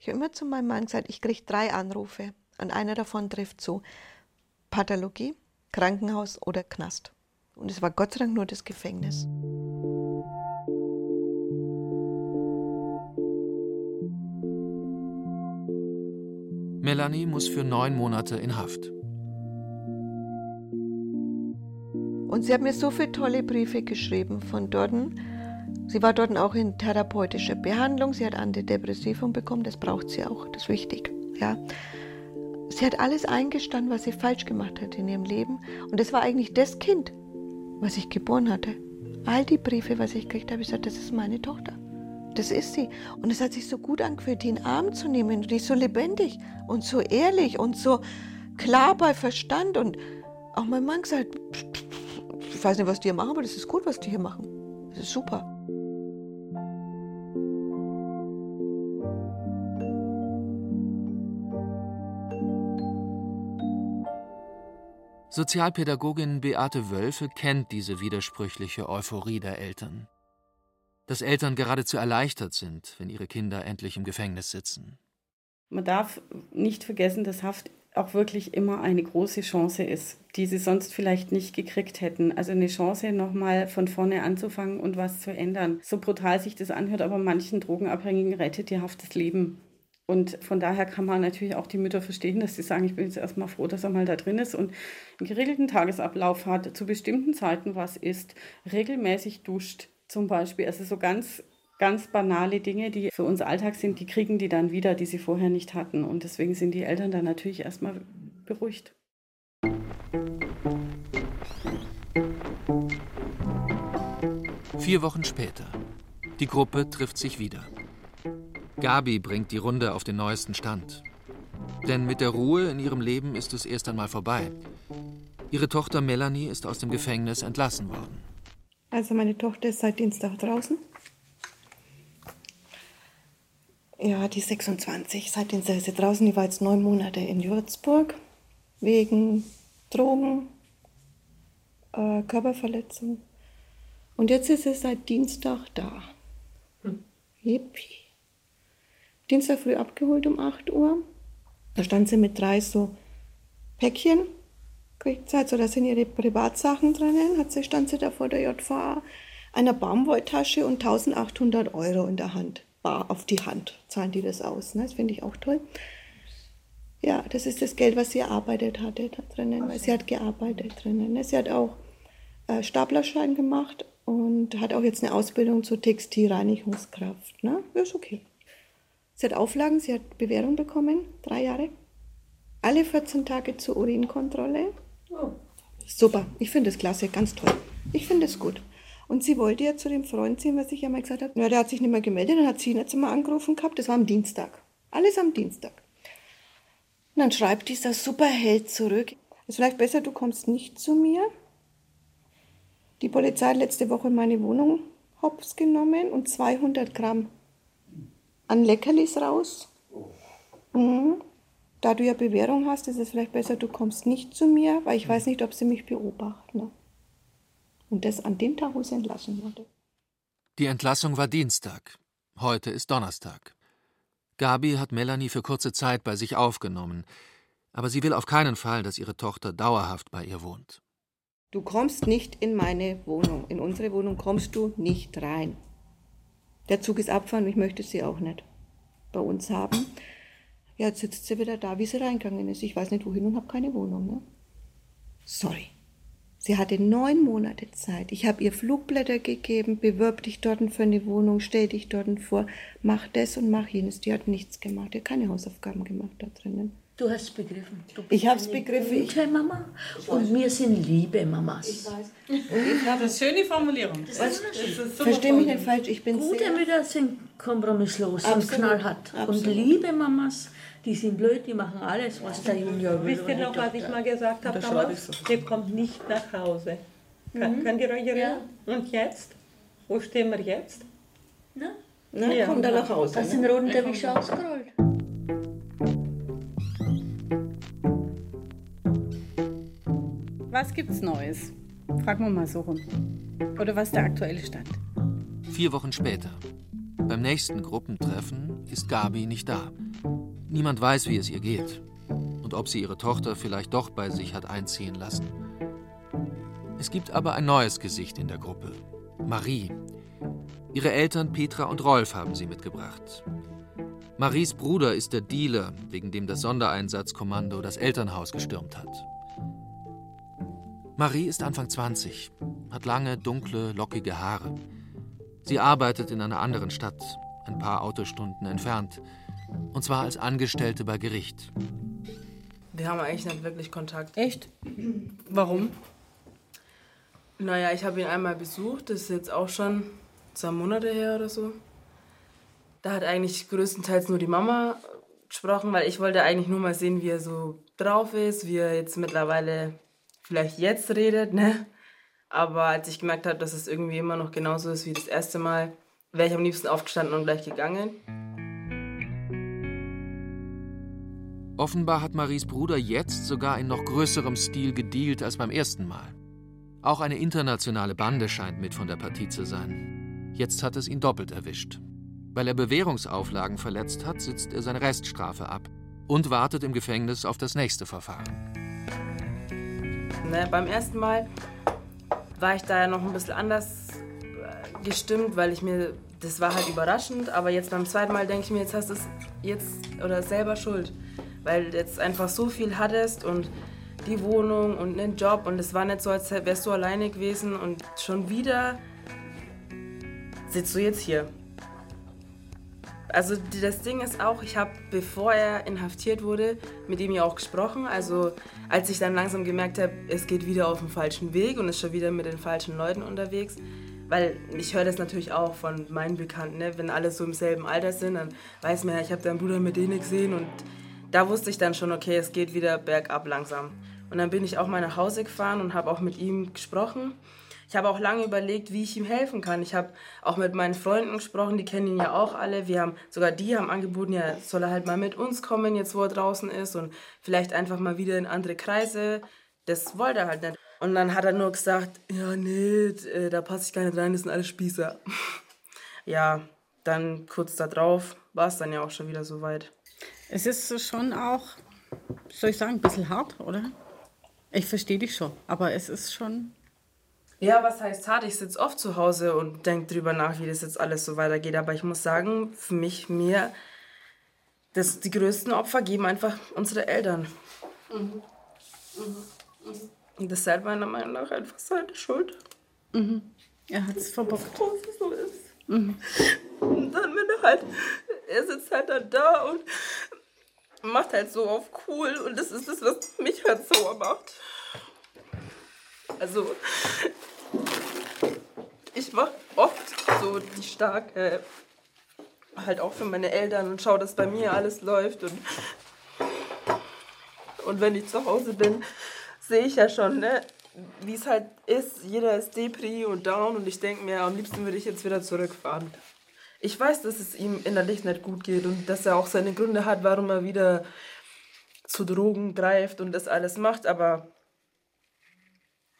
Ich habe immer zu meinem Mann gesagt, ich kriege drei Anrufe. Und einer davon trifft zu. Pathologie, Krankenhaus oder Knast. Und es war Gott sei Dank nur das Gefängnis. Melanie muss für neun Monate in Haft. Und sie hat mir so viele tolle Briefe geschrieben von dort. Sie war dort auch in therapeutischer Behandlung. Sie hat Antidepressivum bekommen. Das braucht sie auch. Das ist wichtig. Ja. Sie hat alles eingestanden, was sie falsch gemacht hat in ihrem Leben. Und das war eigentlich das Kind, was ich geboren hatte. All die Briefe, was ich gekriegt habe, ich gesagt, das ist meine Tochter. Das ist sie. Und es hat sich so gut angefühlt, die in den Arm zu nehmen. Die ist so lebendig und so ehrlich und so klar bei Verstand. Und auch mein Mann gesagt, ich weiß nicht, was die hier machen, aber das ist gut, was die hier machen. Das ist super. Sozialpädagogin Beate Wölfe kennt diese widersprüchliche Euphorie der Eltern. Dass Eltern geradezu erleichtert sind, wenn ihre Kinder endlich im Gefängnis sitzen. Man darf nicht vergessen, dass Haft auch wirklich immer eine große Chance ist, die sie sonst vielleicht nicht gekriegt hätten. Also eine Chance, nochmal von vorne anzufangen und was zu ändern. So brutal sich das anhört, aber manchen Drogenabhängigen rettet die Haft das Leben. Und von daher kann man natürlich auch die Mütter verstehen, dass sie sagen, ich bin jetzt erstmal froh, dass er mal da drin ist und einen geregelten Tagesablauf hat, zu bestimmten Zeiten was isst, regelmäßig duscht zum Beispiel. Also so ganz, ganz banale Dinge, die für uns Alltag sind, die kriegen die dann wieder, die sie vorher nicht hatten. Und deswegen sind die Eltern dann natürlich erstmal beruhigt. Vier Wochen später. Die Gruppe trifft sich wieder. Gabi bringt die Runde auf den neuesten Stand. Denn mit der Ruhe in ihrem Leben ist es erst einmal vorbei. Ihre Tochter Melanie ist aus dem Gefängnis entlassen worden. Also meine Tochter ist seit Dienstag draußen. Ja, die 26. Seit Dienstag ist sie draußen. Die war jetzt neun Monate in Würzburg wegen Drogen, äh, Körperverletzung. Und jetzt ist sie seit Dienstag da. Hm. Yippie. Dienstag früh abgeholt um 8 Uhr. Da stand sie mit drei so Päckchen. Kriegt so da sind ihre Privatsachen drinnen. Hat sie, stand sie da vor der JVA. Einer Baumwolltasche und 1800 Euro in der Hand. Bar auf die Hand zahlen die das aus. Ne? Das finde ich auch toll. Ja, das ist das Geld, was sie erarbeitet hatte da drinnen, weil sie hat gearbeitet drinnen. Ne? Sie hat auch äh, Staplerschein gemacht und hat auch jetzt eine Ausbildung zur Textilreinigungskraft. Ne? Ja, ist okay. Sie hat Auflagen, sie hat Bewährung bekommen, drei Jahre. Alle 14 Tage zur Urinkontrolle. Oh. Super, ich finde es klasse, ganz toll. Ich finde es gut. Und sie wollte ja zu dem Freund ziehen, was ich ja mal gesagt habe. Ja, der hat sich nicht mehr gemeldet, dann hat sie ihn jetzt mal angerufen gehabt. Das war am Dienstag. Alles am Dienstag. Und dann schreibt dieser Superheld zurück. Es ist vielleicht besser, du kommst nicht zu mir. Die Polizei hat letzte Woche meine Wohnung hops genommen und 200 Gramm an Leckerlis raus. Mhm. Da du ja Bewährung hast, ist es vielleicht besser, du kommst nicht zu mir, weil ich weiß nicht, ob sie mich beobachten. Ne? Und das an dem Tag, wo sie entlassen wurde. Die Entlassung war Dienstag. Heute ist Donnerstag. Gabi hat Melanie für kurze Zeit bei sich aufgenommen, aber sie will auf keinen Fall, dass ihre Tochter dauerhaft bei ihr wohnt. Du kommst nicht in meine Wohnung. In unsere Wohnung kommst du nicht rein. Der Zug ist abgefahren ich möchte sie auch nicht bei uns haben. Ja, jetzt sitzt sie wieder da, wie sie reingegangen ist. Ich weiß nicht wohin und habe keine Wohnung. Ne? Sorry. Sie hatte neun Monate Zeit. Ich habe ihr Flugblätter gegeben, bewirb dich dort für eine Wohnung, stell dich dort vor, mach das und mach jenes. Die hat nichts gemacht, die hat keine Hausaufgaben gemacht da drinnen. Du hast es begriffen. ich habe es begriffen. Gute Mama und wir sind liebe Mamas. Ich weiß. Ich habe eine schöne Formulierung. Das Was? Verstehe mich nicht falsch. Ich bin Gute sehr Mütter sind kompromisslos Absolut. und knallhart. Absolut. Und liebe Mamas, die sind blöd, die machen alles, was der Junior will. Wisst ihr noch, was ich mal gesagt habe damals? ich so. Der kommt nicht nach Hause. Kann, Mhm. Könnt ihr euch erinnern? Und jetzt? Wo stehen wir jetzt? Na? Na, Ja. kommt er nach Hause. Hast du ne? den roten Teppich ausgerollt? Was gibt's Neues? Fragen wir mal so rum. Oder was ist der aktuelle Stand? Vier Wochen später. Beim nächsten Gruppentreffen ist Gabi nicht da. Niemand weiß, wie es ihr geht und ob sie ihre Tochter vielleicht doch bei sich hat einziehen lassen. Es gibt aber ein neues Gesicht in der Gruppe. Marie. Ihre Eltern Petra und Rolf haben sie mitgebracht. Maries Bruder ist der Dealer, wegen dem das Sondereinsatzkommando das Elternhaus gestürmt hat. Marie ist Anfang 20, hat lange, dunkle, lockige Haare. Sie arbeitet in einer anderen Stadt, ein paar Autostunden entfernt. Und zwar als Angestellte bei Gericht. Wir haben eigentlich nicht wirklich Kontakt. Echt? Warum? Naja, ich habe ihn einmal besucht, das ist jetzt auch schon zwei Monate her oder so. Da hat eigentlich größtenteils nur die Mama gesprochen, weil ich wollte eigentlich nur mal sehen, wie er so drauf ist, wie er jetzt mittlerweile vielleicht jetzt redet, ne? Aber als ich gemerkt habe, dass es irgendwie immer noch genauso ist wie das erste Mal, wäre ich am liebsten aufgestanden und gleich gegangen. Offenbar hat Maries Bruder jetzt sogar in noch größerem Stil gedealt als beim ersten Mal. Auch eine internationale Bande scheint mit von der Partie zu sein. Jetzt hat es ihn doppelt erwischt. Weil er Bewährungsauflagen verletzt hat, sitzt er seine Reststrafe ab und wartet im Gefängnis auf das nächste Verfahren. Ne, beim ersten Mal war ich da ja noch ein bisschen anders äh, gestimmt, weil ich mir, das war halt überraschend, aber jetzt beim zweiten Mal denke ich mir, jetzt hast du es jetzt oder selber schuld, weil du jetzt einfach so viel hattest und die Wohnung und einen Job und es war nicht so, als wärst du alleine gewesen und schon wieder sitzt du jetzt hier. Also das Ding ist auch, ich habe, bevor er inhaftiert wurde, mit ihm ja auch gesprochen. Also als ich dann langsam gemerkt habe, es geht wieder auf den falschen Weg und ist schon wieder mit den falschen Leuten unterwegs, Weil ich höre das natürlich auch von meinen Bekannten, ne? wenn alle so im selben Alter sind, dann weiß man ja, ich habe deinen Bruder mit denen gesehen und da wusste ich dann schon, okay, es geht wieder bergab langsam. Und dann bin ich auch mal nach Hause gefahren und habe auch mit ihm gesprochen. Ich habe auch lange überlegt, wie ich ihm helfen kann. Ich habe auch mit meinen Freunden gesprochen, die kennen ihn ja auch alle. Wir haben sogar die haben angeboten, ja, soll er halt mal mit uns kommen, jetzt wo er draußen ist und vielleicht einfach mal wieder in andere Kreise. Das wollte er halt nicht. Und dann hat er nur gesagt, ja, nee, äh, da passe ich gar nicht rein, das sind alle Spießer. ja, dann kurz darauf war es dann ja auch schon wieder soweit. Es ist schon auch, soll ich sagen, ein bisschen hart, oder? Ich verstehe dich schon, aber es ist schon ja, was heißt hart? Ich sitze oft zu Hause und denke drüber nach, wie das jetzt alles so weitergeht. Aber ich muss sagen, für mich, mir, das, die größten Opfer geben einfach unsere Eltern. Mhm. Mhm. Und das ist halt meiner Meinung nach einfach seine Schuld. Mhm. Er hat es verbockt. Dass es so ist. Mhm. Und dann, wenn er halt, er sitzt halt dann da und macht halt so auf cool. Und das ist das, was mich halt sauer macht. Also, ich mache oft so die stark, äh, halt auch für meine Eltern und schaue, dass bei mir alles läuft. Und, und wenn ich zu Hause bin, sehe ich ja schon, ne, wie es halt ist. Jeder ist Depri und down und ich denke mir, am liebsten würde ich jetzt wieder zurückfahren. Ich weiß, dass es ihm innerlich nicht gut geht und dass er auch seine Gründe hat, warum er wieder zu Drogen greift und das alles macht, aber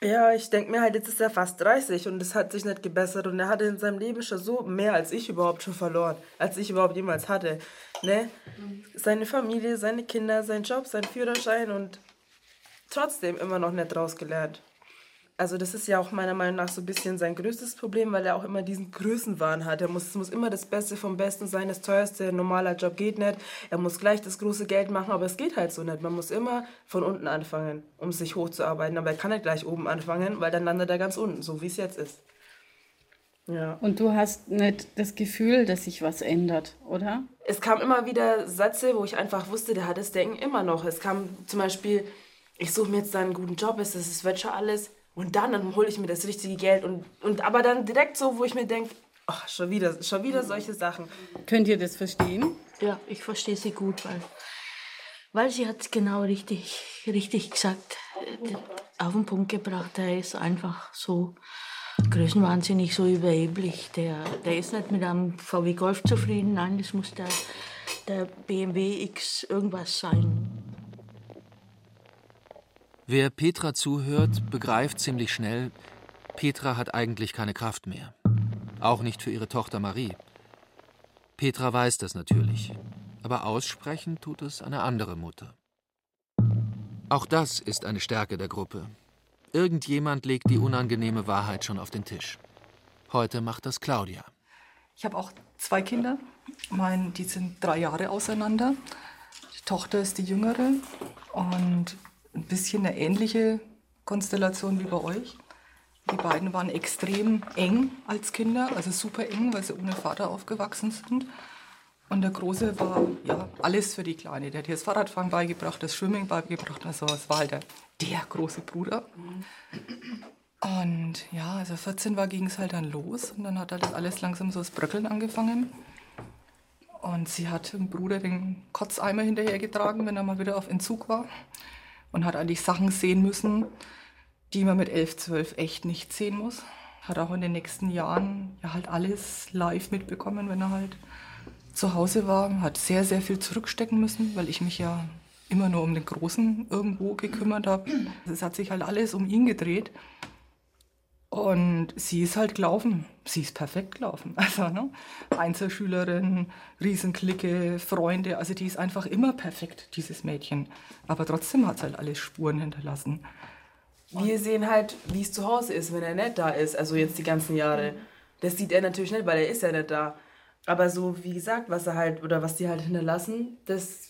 ja, ich denke mir halt, jetzt ist er fast 30 und es hat sich nicht gebessert und er hatte in seinem Leben schon so mehr als ich überhaupt schon verloren, als ich überhaupt jemals hatte. Ne? Seine Familie, seine Kinder, sein Job, sein Führerschein und trotzdem immer noch nicht rausgelernt. Also das ist ja auch meiner Meinung nach so ein bisschen sein größtes Problem, weil er auch immer diesen Größenwahn hat. Er muss, es muss immer das Beste vom Besten sein, das teuerste, ein normaler Job geht nicht. Er muss gleich das große Geld machen, aber es geht halt so nicht. Man muss immer von unten anfangen, um sich hochzuarbeiten. Aber er kann nicht gleich oben anfangen, weil dann landet er ganz unten, so wie es jetzt ist. Ja. Und du hast nicht das Gefühl, dass sich was ändert, oder? Es kam immer wieder Sätze, wo ich einfach wusste, der hat das Denken immer noch. Es kam zum Beispiel, ich suche mir jetzt einen guten Job, es, es wird schon alles und dann, dann hole ich mir das richtige Geld. Und, und aber dann direkt so, wo ich mir denke, ach, schon wieder, schon wieder solche Sachen. Könnt ihr das verstehen? Ja, ich verstehe sie gut, weil, weil sie hat genau richtig, richtig gesagt, äh, auf den Punkt gebracht. Er ist einfach so größenwahnsinnig, so überheblich. Der, der ist nicht mit einem VW Golf zufrieden. Nein, das muss der, der BMW X irgendwas sein. Wer Petra zuhört, begreift ziemlich schnell, Petra hat eigentlich keine Kraft mehr. Auch nicht für ihre Tochter Marie. Petra weiß das natürlich, aber aussprechen tut es eine andere Mutter. Auch das ist eine Stärke der Gruppe. Irgendjemand legt die unangenehme Wahrheit schon auf den Tisch. Heute macht das Claudia. Ich habe auch zwei Kinder. Mein, die sind drei Jahre auseinander. Die Tochter ist die jüngere und ein bisschen eine ähnliche Konstellation wie bei euch. Die beiden waren extrem eng als Kinder, also super eng, weil sie ohne Vater aufgewachsen sind. Und der Große war ja alles für die Kleine. Der hat ihr das Fahrradfahren beigebracht, das Schwimmen beigebracht. Also es war halt der, der große Bruder. Und ja, als er 14 war, ging es halt dann los. Und dann hat halt alles langsam so das Bröckeln angefangen. Und sie hat dem Bruder den Kotzeimer hinterhergetragen, wenn er mal wieder auf Entzug war und hat eigentlich Sachen sehen müssen, die man mit 11, 12 echt nicht sehen muss. Hat auch in den nächsten Jahren ja halt alles live mitbekommen, wenn er halt zu Hause war. Hat sehr, sehr viel zurückstecken müssen, weil ich mich ja immer nur um den Großen irgendwo gekümmert habe. Es hat sich halt alles um ihn gedreht. Und sie ist halt gelaufen. Sie ist perfekt gelaufen. Also, ne? Einzelschülerin, Riesenklicke, Freunde. Also, die ist einfach immer perfekt, dieses Mädchen. Aber trotzdem hat es halt alle Spuren hinterlassen. Wir sehen halt, wie es zu Hause ist, wenn er nicht da ist. Also, jetzt die ganzen Jahre. Das sieht er natürlich nicht, weil er ist ja nicht da. Aber so, wie gesagt, was er halt, oder was die halt hinterlassen, das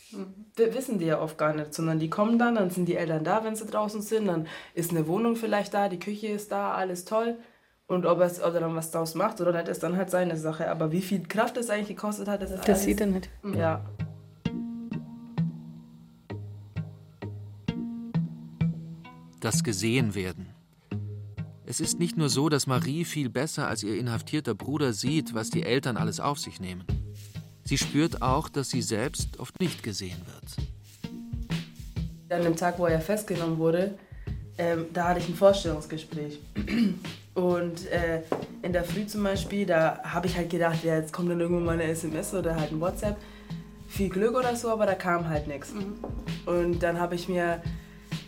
wissen die ja oft gar nicht, sondern die kommen dann, dann sind die Eltern da, wenn sie draußen sind, dann ist eine Wohnung vielleicht da, die Küche ist da, alles toll. Und ob er oder dann was daraus macht oder nicht, ist dann halt seine Sache. Aber wie viel Kraft es eigentlich gekostet hat, das ist Das alles, sieht er nicht. Ja. Das Gesehen werden. Es ist nicht nur so, dass Marie viel besser als ihr inhaftierter Bruder sieht, was die Eltern alles auf sich nehmen. Sie spürt auch, dass sie selbst oft nicht gesehen wird. An dem Tag, wo er festgenommen wurde, ähm, da hatte ich ein Vorstellungsgespräch. Und äh, in der Früh zum Beispiel, da habe ich halt gedacht, ja, jetzt kommt dann irgendwann mal eine SMS oder halt ein WhatsApp. Viel Glück oder so, aber da kam halt nichts. Und dann habe ich mir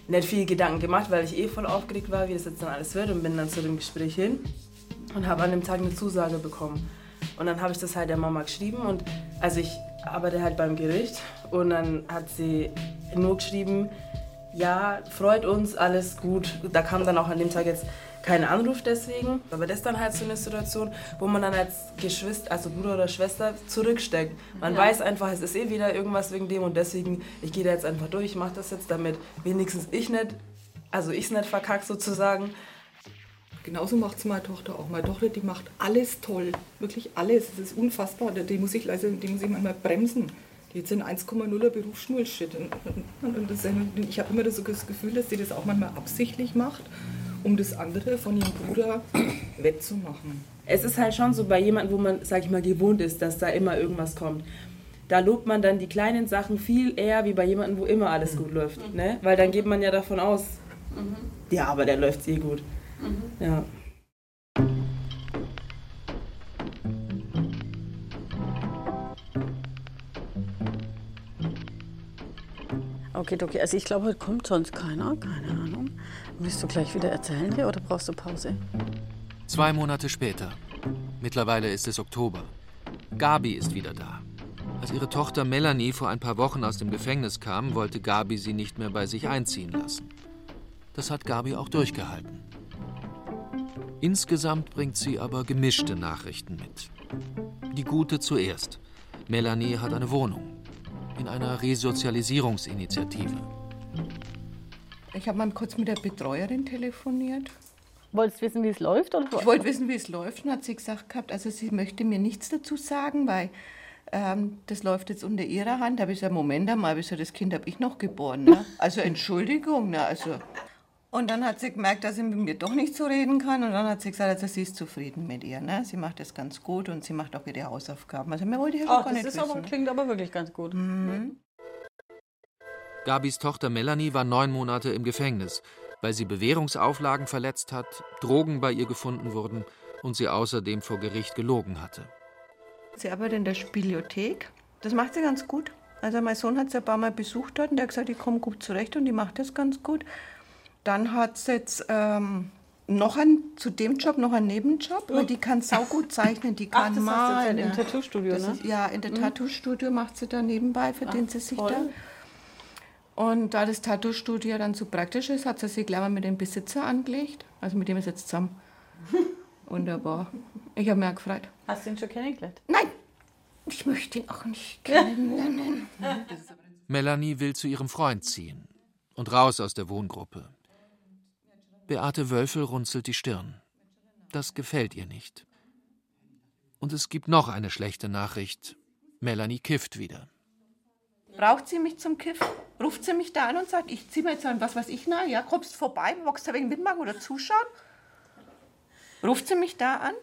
nicht viel Gedanken gemacht, weil ich eh voll aufgeregt war, wie das jetzt dann alles wird und bin dann zu dem Gespräch hin und habe an dem Tag eine Zusage bekommen. Und dann habe ich das halt der Mama geschrieben und also ich arbeite halt beim Gericht und dann hat sie nur geschrieben, ja, freut uns, alles gut. Da kam dann auch an dem Tag jetzt kein Anruf deswegen. Aber das ist dann halt so eine Situation, wo man dann als Geschwister, also Bruder oder Schwester, zurücksteckt. Man Ja. weiß einfach, es ist eh wieder irgendwas wegen dem und deswegen, ich gehe da jetzt einfach durch, ich mache das jetzt, damit wenigstens ich nicht, also ich es nicht verkack sozusagen. Genauso macht es meine Tochter auch. Meine Tochter, die macht alles toll. Wirklich alles. Das ist unfassbar. Die muss ich, leise, die muss ich manchmal bremsen. Die einen 1,0er Berufsschulshit. Und, und, und das, ich habe immer das Gefühl, dass sie das auch manchmal absichtlich macht, um das andere von ihrem Bruder wettzumachen. Es ist halt schon so bei jemandem, wo man, sag ich mal, gewohnt ist, dass da immer irgendwas kommt. Da lobt man dann die kleinen Sachen viel eher wie bei jemandem, wo immer alles gut läuft. Ne? Weil dann geht man ja davon aus, ja, aber der läuft eh gut. Ja. Okay, okay. Also ich glaube, heute kommt sonst keiner. Keine Ahnung. Willst du gleich wieder erzählen hier oder brauchst du Pause? Zwei Monate später. Mittlerweile ist es Oktober. Gabi ist wieder da. Als ihre Tochter Melanie vor ein paar Wochen aus dem Gefängnis kam, wollte Gabi sie nicht mehr bei sich einziehen lassen. Das hat Gabi auch durchgehalten. Insgesamt bringt sie aber gemischte Nachrichten mit. Die gute zuerst. Melanie hat eine Wohnung. In einer Resozialisierungsinitiative. Ich habe mal kurz mit der Betreuerin telefoniert. Wolltest du wissen, wie es läuft? Oder? Ich wollte wissen, wie es läuft. Und hat sie gesagt gehabt, also sie möchte mir nichts dazu sagen, weil ähm, das läuft jetzt unter ihrer Hand. Da habe ich gesagt, Moment einmal, gesagt, das Kind habe ich noch geboren. Ne? Also Entschuldigung, ne? Also. Und dann hat sie gemerkt, dass sie mit mir doch nicht so reden kann. Und dann hat sie gesagt, also sie ist zufrieden mit ihr. Ne? Sie macht das ganz gut und sie macht auch ihre Hausaufgaben. Also mir wollte ich Ach, auch gar das nicht ist wissen. aber, klingt aber wirklich ganz gut. Mhm. Gabis Tochter Melanie war neun Monate im Gefängnis, weil sie Bewährungsauflagen verletzt hat, Drogen bei ihr gefunden wurden und sie außerdem vor Gericht gelogen hatte. Sie arbeitet in der Spielothek. Das macht sie ganz gut. Also mein Sohn hat sie ein paar Mal besucht dort und der hat gesagt, ich komme gut zurecht und die macht das ganz gut. Dann hat sie jetzt ähm, noch ein, zu dem Job noch einen Nebenjob, weil die kann saugut zeichnen, die Ach, kann das hast du malen. erzählt, im ja. Tattoo-Studio, Das ne? Ist, ja, in der Mhm. Tattoo-Studio macht sie da nebenbei, verdient sie sich toll. da. Und da das Tattoo-Studio dann so praktisch ist, hat sie sich gleich mal mit dem Besitzer angelegt. Also mit dem ist jetzt zusammen. Wunderbar. Ich habe mich auch gefreut. Hast du ihn schon kennengelernt? Nein, ich möchte ihn auch nicht kennenlernen. Melanie will zu ihrem Freund ziehen und raus aus der Wohngruppe. Beate Wölfel runzelt die Stirn. Das gefällt ihr nicht. Und es gibt noch eine schlechte Nachricht. Melanie kifft wieder. Braucht sie mich zum Kiffen? Ruft sie mich da an und sagt, ich zieh mir jetzt ein, was weiß ich, na, ja, kommst vorbei, magst du wenig mitmachen oder zuschauen? Ruft sie mich da an?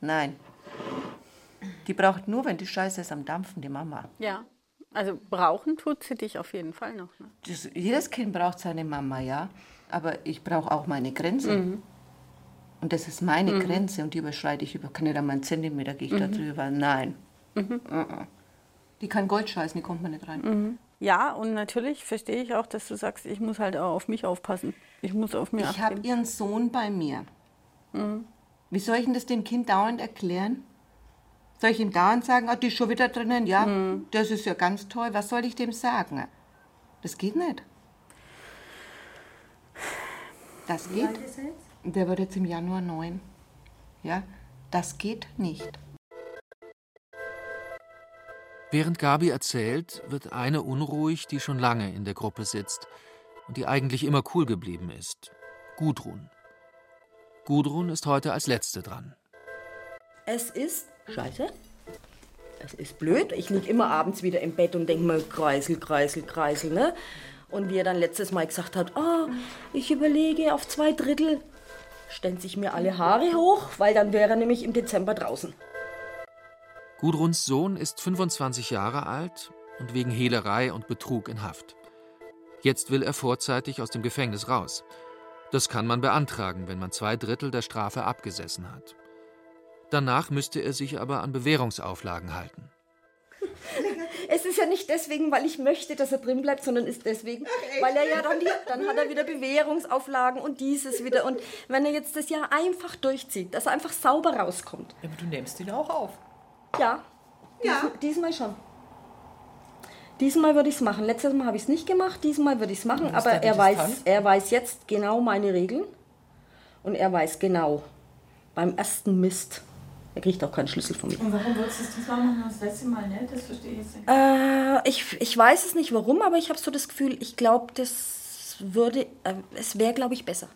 Nein. Die braucht nur, wenn die Scheiße ist am Dampfen, die Mama. Ja. Also brauchen tut sie dich auf jeden Fall noch. Ne? Das, jedes Kind braucht seine Mama, ja. Aber ich brauche auch meine Grenze. Mhm. Und das ist meine Mhm. Grenze und die überschreite ich über, kann nicht einmal einen Zentimeter, gehe ich da Mhm. drüber. Nein. Mhm. Mhm. Die kann Gold scheißen, die kommt man nicht rein. Mhm. Ja, und natürlich verstehe ich auch, dass du sagst, ich muss halt auch auf mich aufpassen. Ich muss auf mir Ich habe ihren Sohn bei mir. Mhm. Wie soll ich denn das dem Kind dauernd erklären? Soll ich ihm dauernd sagen, ah, die ist schon wieder drinnen? Ja, Mhm. das ist ja ganz toll. Was soll ich dem sagen? Das geht nicht. Das geht. Der wird jetzt im Januar neun. Ja, das geht nicht. Während Gabi erzählt, wird eine unruhig, die schon lange in der Gruppe sitzt und die eigentlich immer cool geblieben ist. Gudrun. Gudrun ist heute als Letzte dran. Es ist scheiße. Es ist blöd. Ich liege immer abends wieder im Bett und denke mir, kreisel, kreisel, kreisel, ne? Und wie er dann letztes Mal gesagt hat, oh, ich überlege auf zwei Drittel. stellt sich mir alle Haare hoch, weil dann wäre er nämlich im Dezember draußen. Gudruns Sohn ist 25 Jahre alt und wegen Hehlerei und Betrug in Haft. Jetzt will er vorzeitig aus dem Gefängnis raus. Das kann man beantragen, wenn man zwei Drittel der Strafe abgesessen hat. Danach müsste er sich aber an Bewährungsauflagen halten. Es ist ja nicht deswegen, weil ich möchte, dass er drin bleibt, sondern ist deswegen, weil er ja dann, die, dann hat er wieder Bewährungsauflagen und dieses wieder. Und wenn er jetzt das Jahr einfach durchzieht, dass er einfach sauber rauskommt. Aber du nimmst ihn auch auf. Ja, Ja. Dies, diesmal schon. Diesmal würde ich es machen. Letztes Mal habe ich es nicht gemacht, diesmal würde ich es machen. Aber er weiß, er weiß jetzt genau meine Regeln. Und er weiß genau, beim ersten Mist, er kriegt auch keinen Schlüssel von mir. Und warum wolltest du es diesmal machen und das letzte Mal nicht? Das verstehe ich jetzt nicht. Äh, ich, ich weiß es nicht warum, aber ich habe so das Gefühl, ich glaube, das würde, äh, es wäre, glaube ich, besser.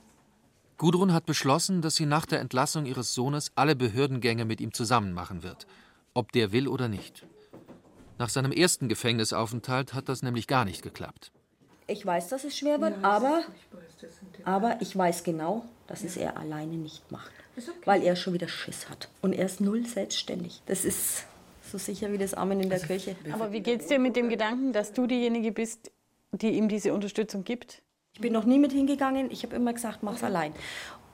Gudrun hat beschlossen, dass sie nach der Entlassung ihres Sohnes alle Behördengänge mit ihm zusammen machen wird, ob der will oder nicht. Nach seinem ersten Gefängnisaufenthalt hat das nämlich gar nicht geklappt. Ich weiß, dass es schwer wird, aber, aber ich weiß genau, dass es er alleine nicht macht. Weil er schon wieder Schiss hat. Und er ist null selbstständig. Das ist so sicher wie das Amen in der Kirche. Aber wie geht's dir mit dem Gedanken, dass du diejenige bist, die ihm diese Unterstützung gibt? Ich bin noch nie mit hingegangen. Ich habe immer gesagt, mach's allein.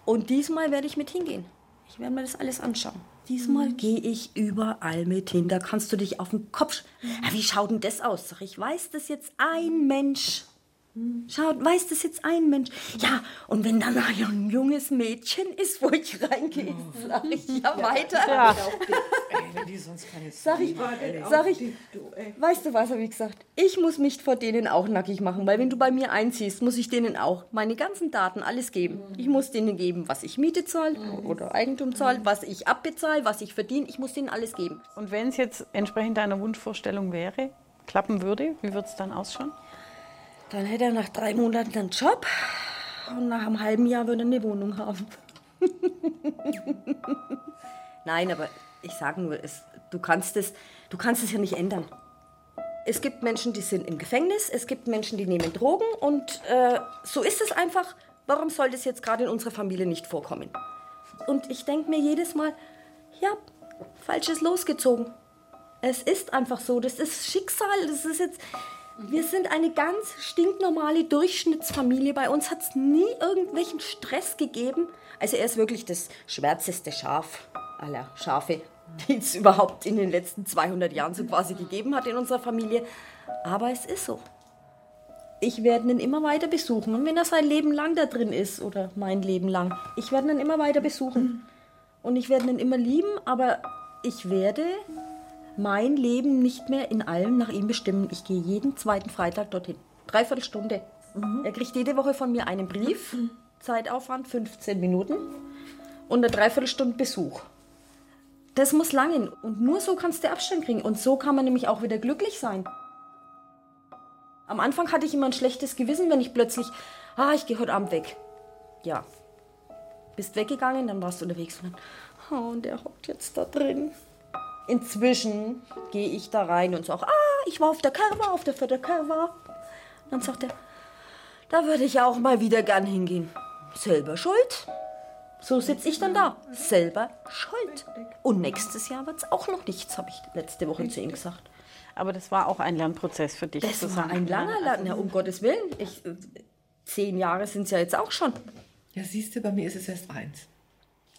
Und diesmal werde ich mit hingehen. Ich werde mir das alles anschauen. Diesmal gehe ich überall mit hin. Da kannst du dich auf den Kopf. sch- Ja, wie schaut denn das aus? Sag ich, weiß das jetzt ein Mensch? Schaut, weiß das jetzt ein Mensch? Ja, und wenn dann ein junges Mädchen ist, wo ich reingehe, sag ich ja weiter. Ja. Wenn die sonst keine Sag ich, Ey, sag ich, du, ey. weißt du was, habe ich gesagt? Ich muss mich vor denen auch nackig machen, weil wenn du bei mir einziehst, muss ich denen auch meine ganzen Daten, alles geben. Ich muss denen geben, was ich Miete zahle oder Eigentum zahle, was ich abbezahle, was ich verdiene. Ich muss denen alles geben. Und wenn es jetzt entsprechend deiner Wunschvorstellung wäre, klappen würde, wie würde es dann ausschauen? Dann hätte er nach drei Monaten einen Job und nach einem halben Jahr würde er eine Wohnung haben. Nein, aber ich sage nur, es, du, kannst es, du kannst es ja nicht ändern. Es gibt Menschen, die sind im Gefängnis, es gibt Menschen, die nehmen Drogen und äh, so ist es einfach. Warum soll das jetzt gerade in unserer Familie nicht vorkommen? Und ich denke mir jedes Mal, ja, falsches losgezogen. Es ist einfach so, das ist Schicksal, das ist jetzt... Wir sind eine ganz stinknormale Durchschnittsfamilie. Bei uns hat es nie irgendwelchen Stress gegeben. Also er ist wirklich das schwärzeste Schaf aller Schafe, die es überhaupt in den letzten 200 Jahren so quasi gegeben hat in unserer Familie. Aber es ist so. Ich werde ihn immer weiter besuchen. Und wenn er sein Leben lang da drin ist, oder mein Leben lang, ich werde ihn immer weiter besuchen. Und ich werde ihn immer lieben, aber ich werde mein Leben nicht mehr in allem nach ihm bestimmen. Ich gehe jeden zweiten Freitag dorthin. Dreiviertel Stunde. Er kriegt jede Woche von mir einen Brief. Zeitaufwand 15 Minuten. Und eine Dreiviertelstunde Besuch. Das muss langen. Und nur so kannst du Abstand kriegen. Und so kann man nämlich auch wieder glücklich sein. Am Anfang hatte ich immer ein schlechtes Gewissen, wenn ich plötzlich, ah, ich gehe heute Abend weg. Ja. Bist weggegangen, dann warst du unterwegs und dann, oh, und der hockt jetzt da drin. Inzwischen gehe ich da rein und sage, ah, ich war auf der Kerwa, auf der vierten Kerwa. Dann sagt er, da würde ich auch mal wieder gern hingehen. Selber schuld. So sitze ich dann da. Selber schuld. Und nächstes Jahr wird es auch noch nichts, habe ich letzte Woche zu ihm gesagt. Aber das war auch ein Lernprozess für dich. Das war ein langer Lern. Ja, um Gottes Willen. Ich, äh, zehn Jahre sind es ja jetzt auch schon. Ja, siehst du, bei mir ist es erst eins.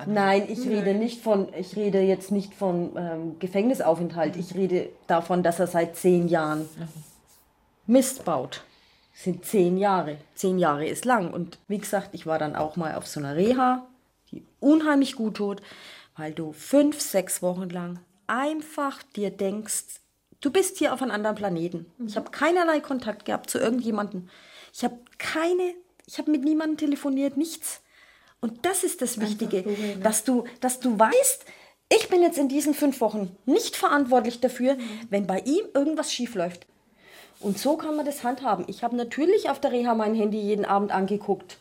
Nein, ich rede nicht von, ich rede jetzt nicht von ähm, Gefängnisaufenthalt. Ich rede davon, dass er seit zehn Jahren Mist baut. Das sind zehn Jahre. Zehn Jahre ist lang. Und wie gesagt, ich war dann auch mal auf so einer Reha, die unheimlich gut tut, weil du fünf, sechs Wochen lang einfach dir denkst, du bist hier auf einem anderen Planeten. Ich habe keinerlei Kontakt gehabt zu irgendjemandem. Ich habe keine, ich habe mit niemandem telefoniert, nichts. Und das ist das Wichtige, dass du, dass du weißt, ich bin jetzt in diesen fünf Wochen nicht verantwortlich dafür, wenn bei ihm irgendwas schief läuft. Und so kann man das handhaben. Ich habe natürlich auf der Reha mein Handy jeden Abend angeguckt.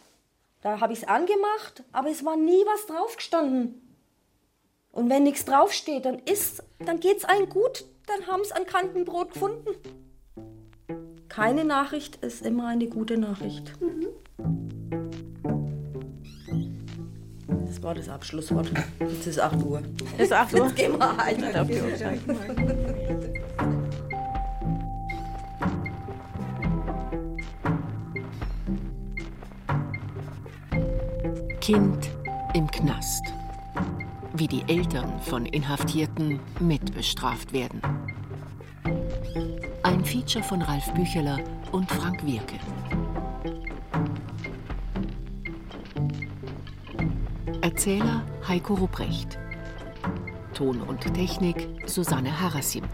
Da habe ich es angemacht, aber es war nie was draufgestanden. Und wenn nichts draufsteht, dann ist, dann geht's allen gut. Dann haben sie ein Kantenbrot gefunden. Keine Nachricht ist immer eine gute Nachricht. Das war das Abschlusswort. Jetzt ist 8 Uhr. Ist 8 Uhr? Jetzt gehen wir halt. Kind im Knast. Wie die Eltern von Inhaftierten mitbestraft werden. Ein Feature von Ralf Bücheler und Frank Wirke. Erzähler Heiko Rupprecht. Ton und Technik Susanne Harassim.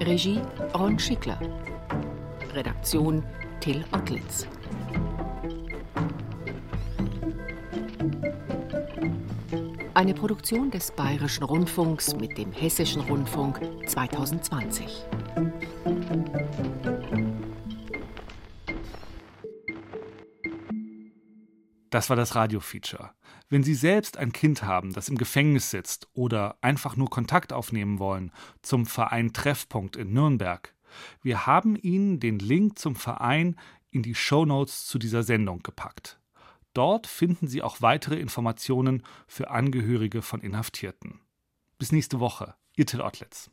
Regie Ron Schickler. Redaktion Till Ottlitz. Eine Produktion des Bayerischen Rundfunks mit dem Hessischen Rundfunk 2020. Das war das Radio-Feature. Wenn Sie selbst ein Kind haben, das im Gefängnis sitzt oder einfach nur Kontakt aufnehmen wollen zum Verein Treffpunkt in Nürnberg, wir haben Ihnen den Link zum Verein in die Shownotes zu dieser Sendung gepackt. Dort finden Sie auch weitere Informationen für Angehörige von Inhaftierten. Bis nächste Woche, Ihr Till Ottlitz.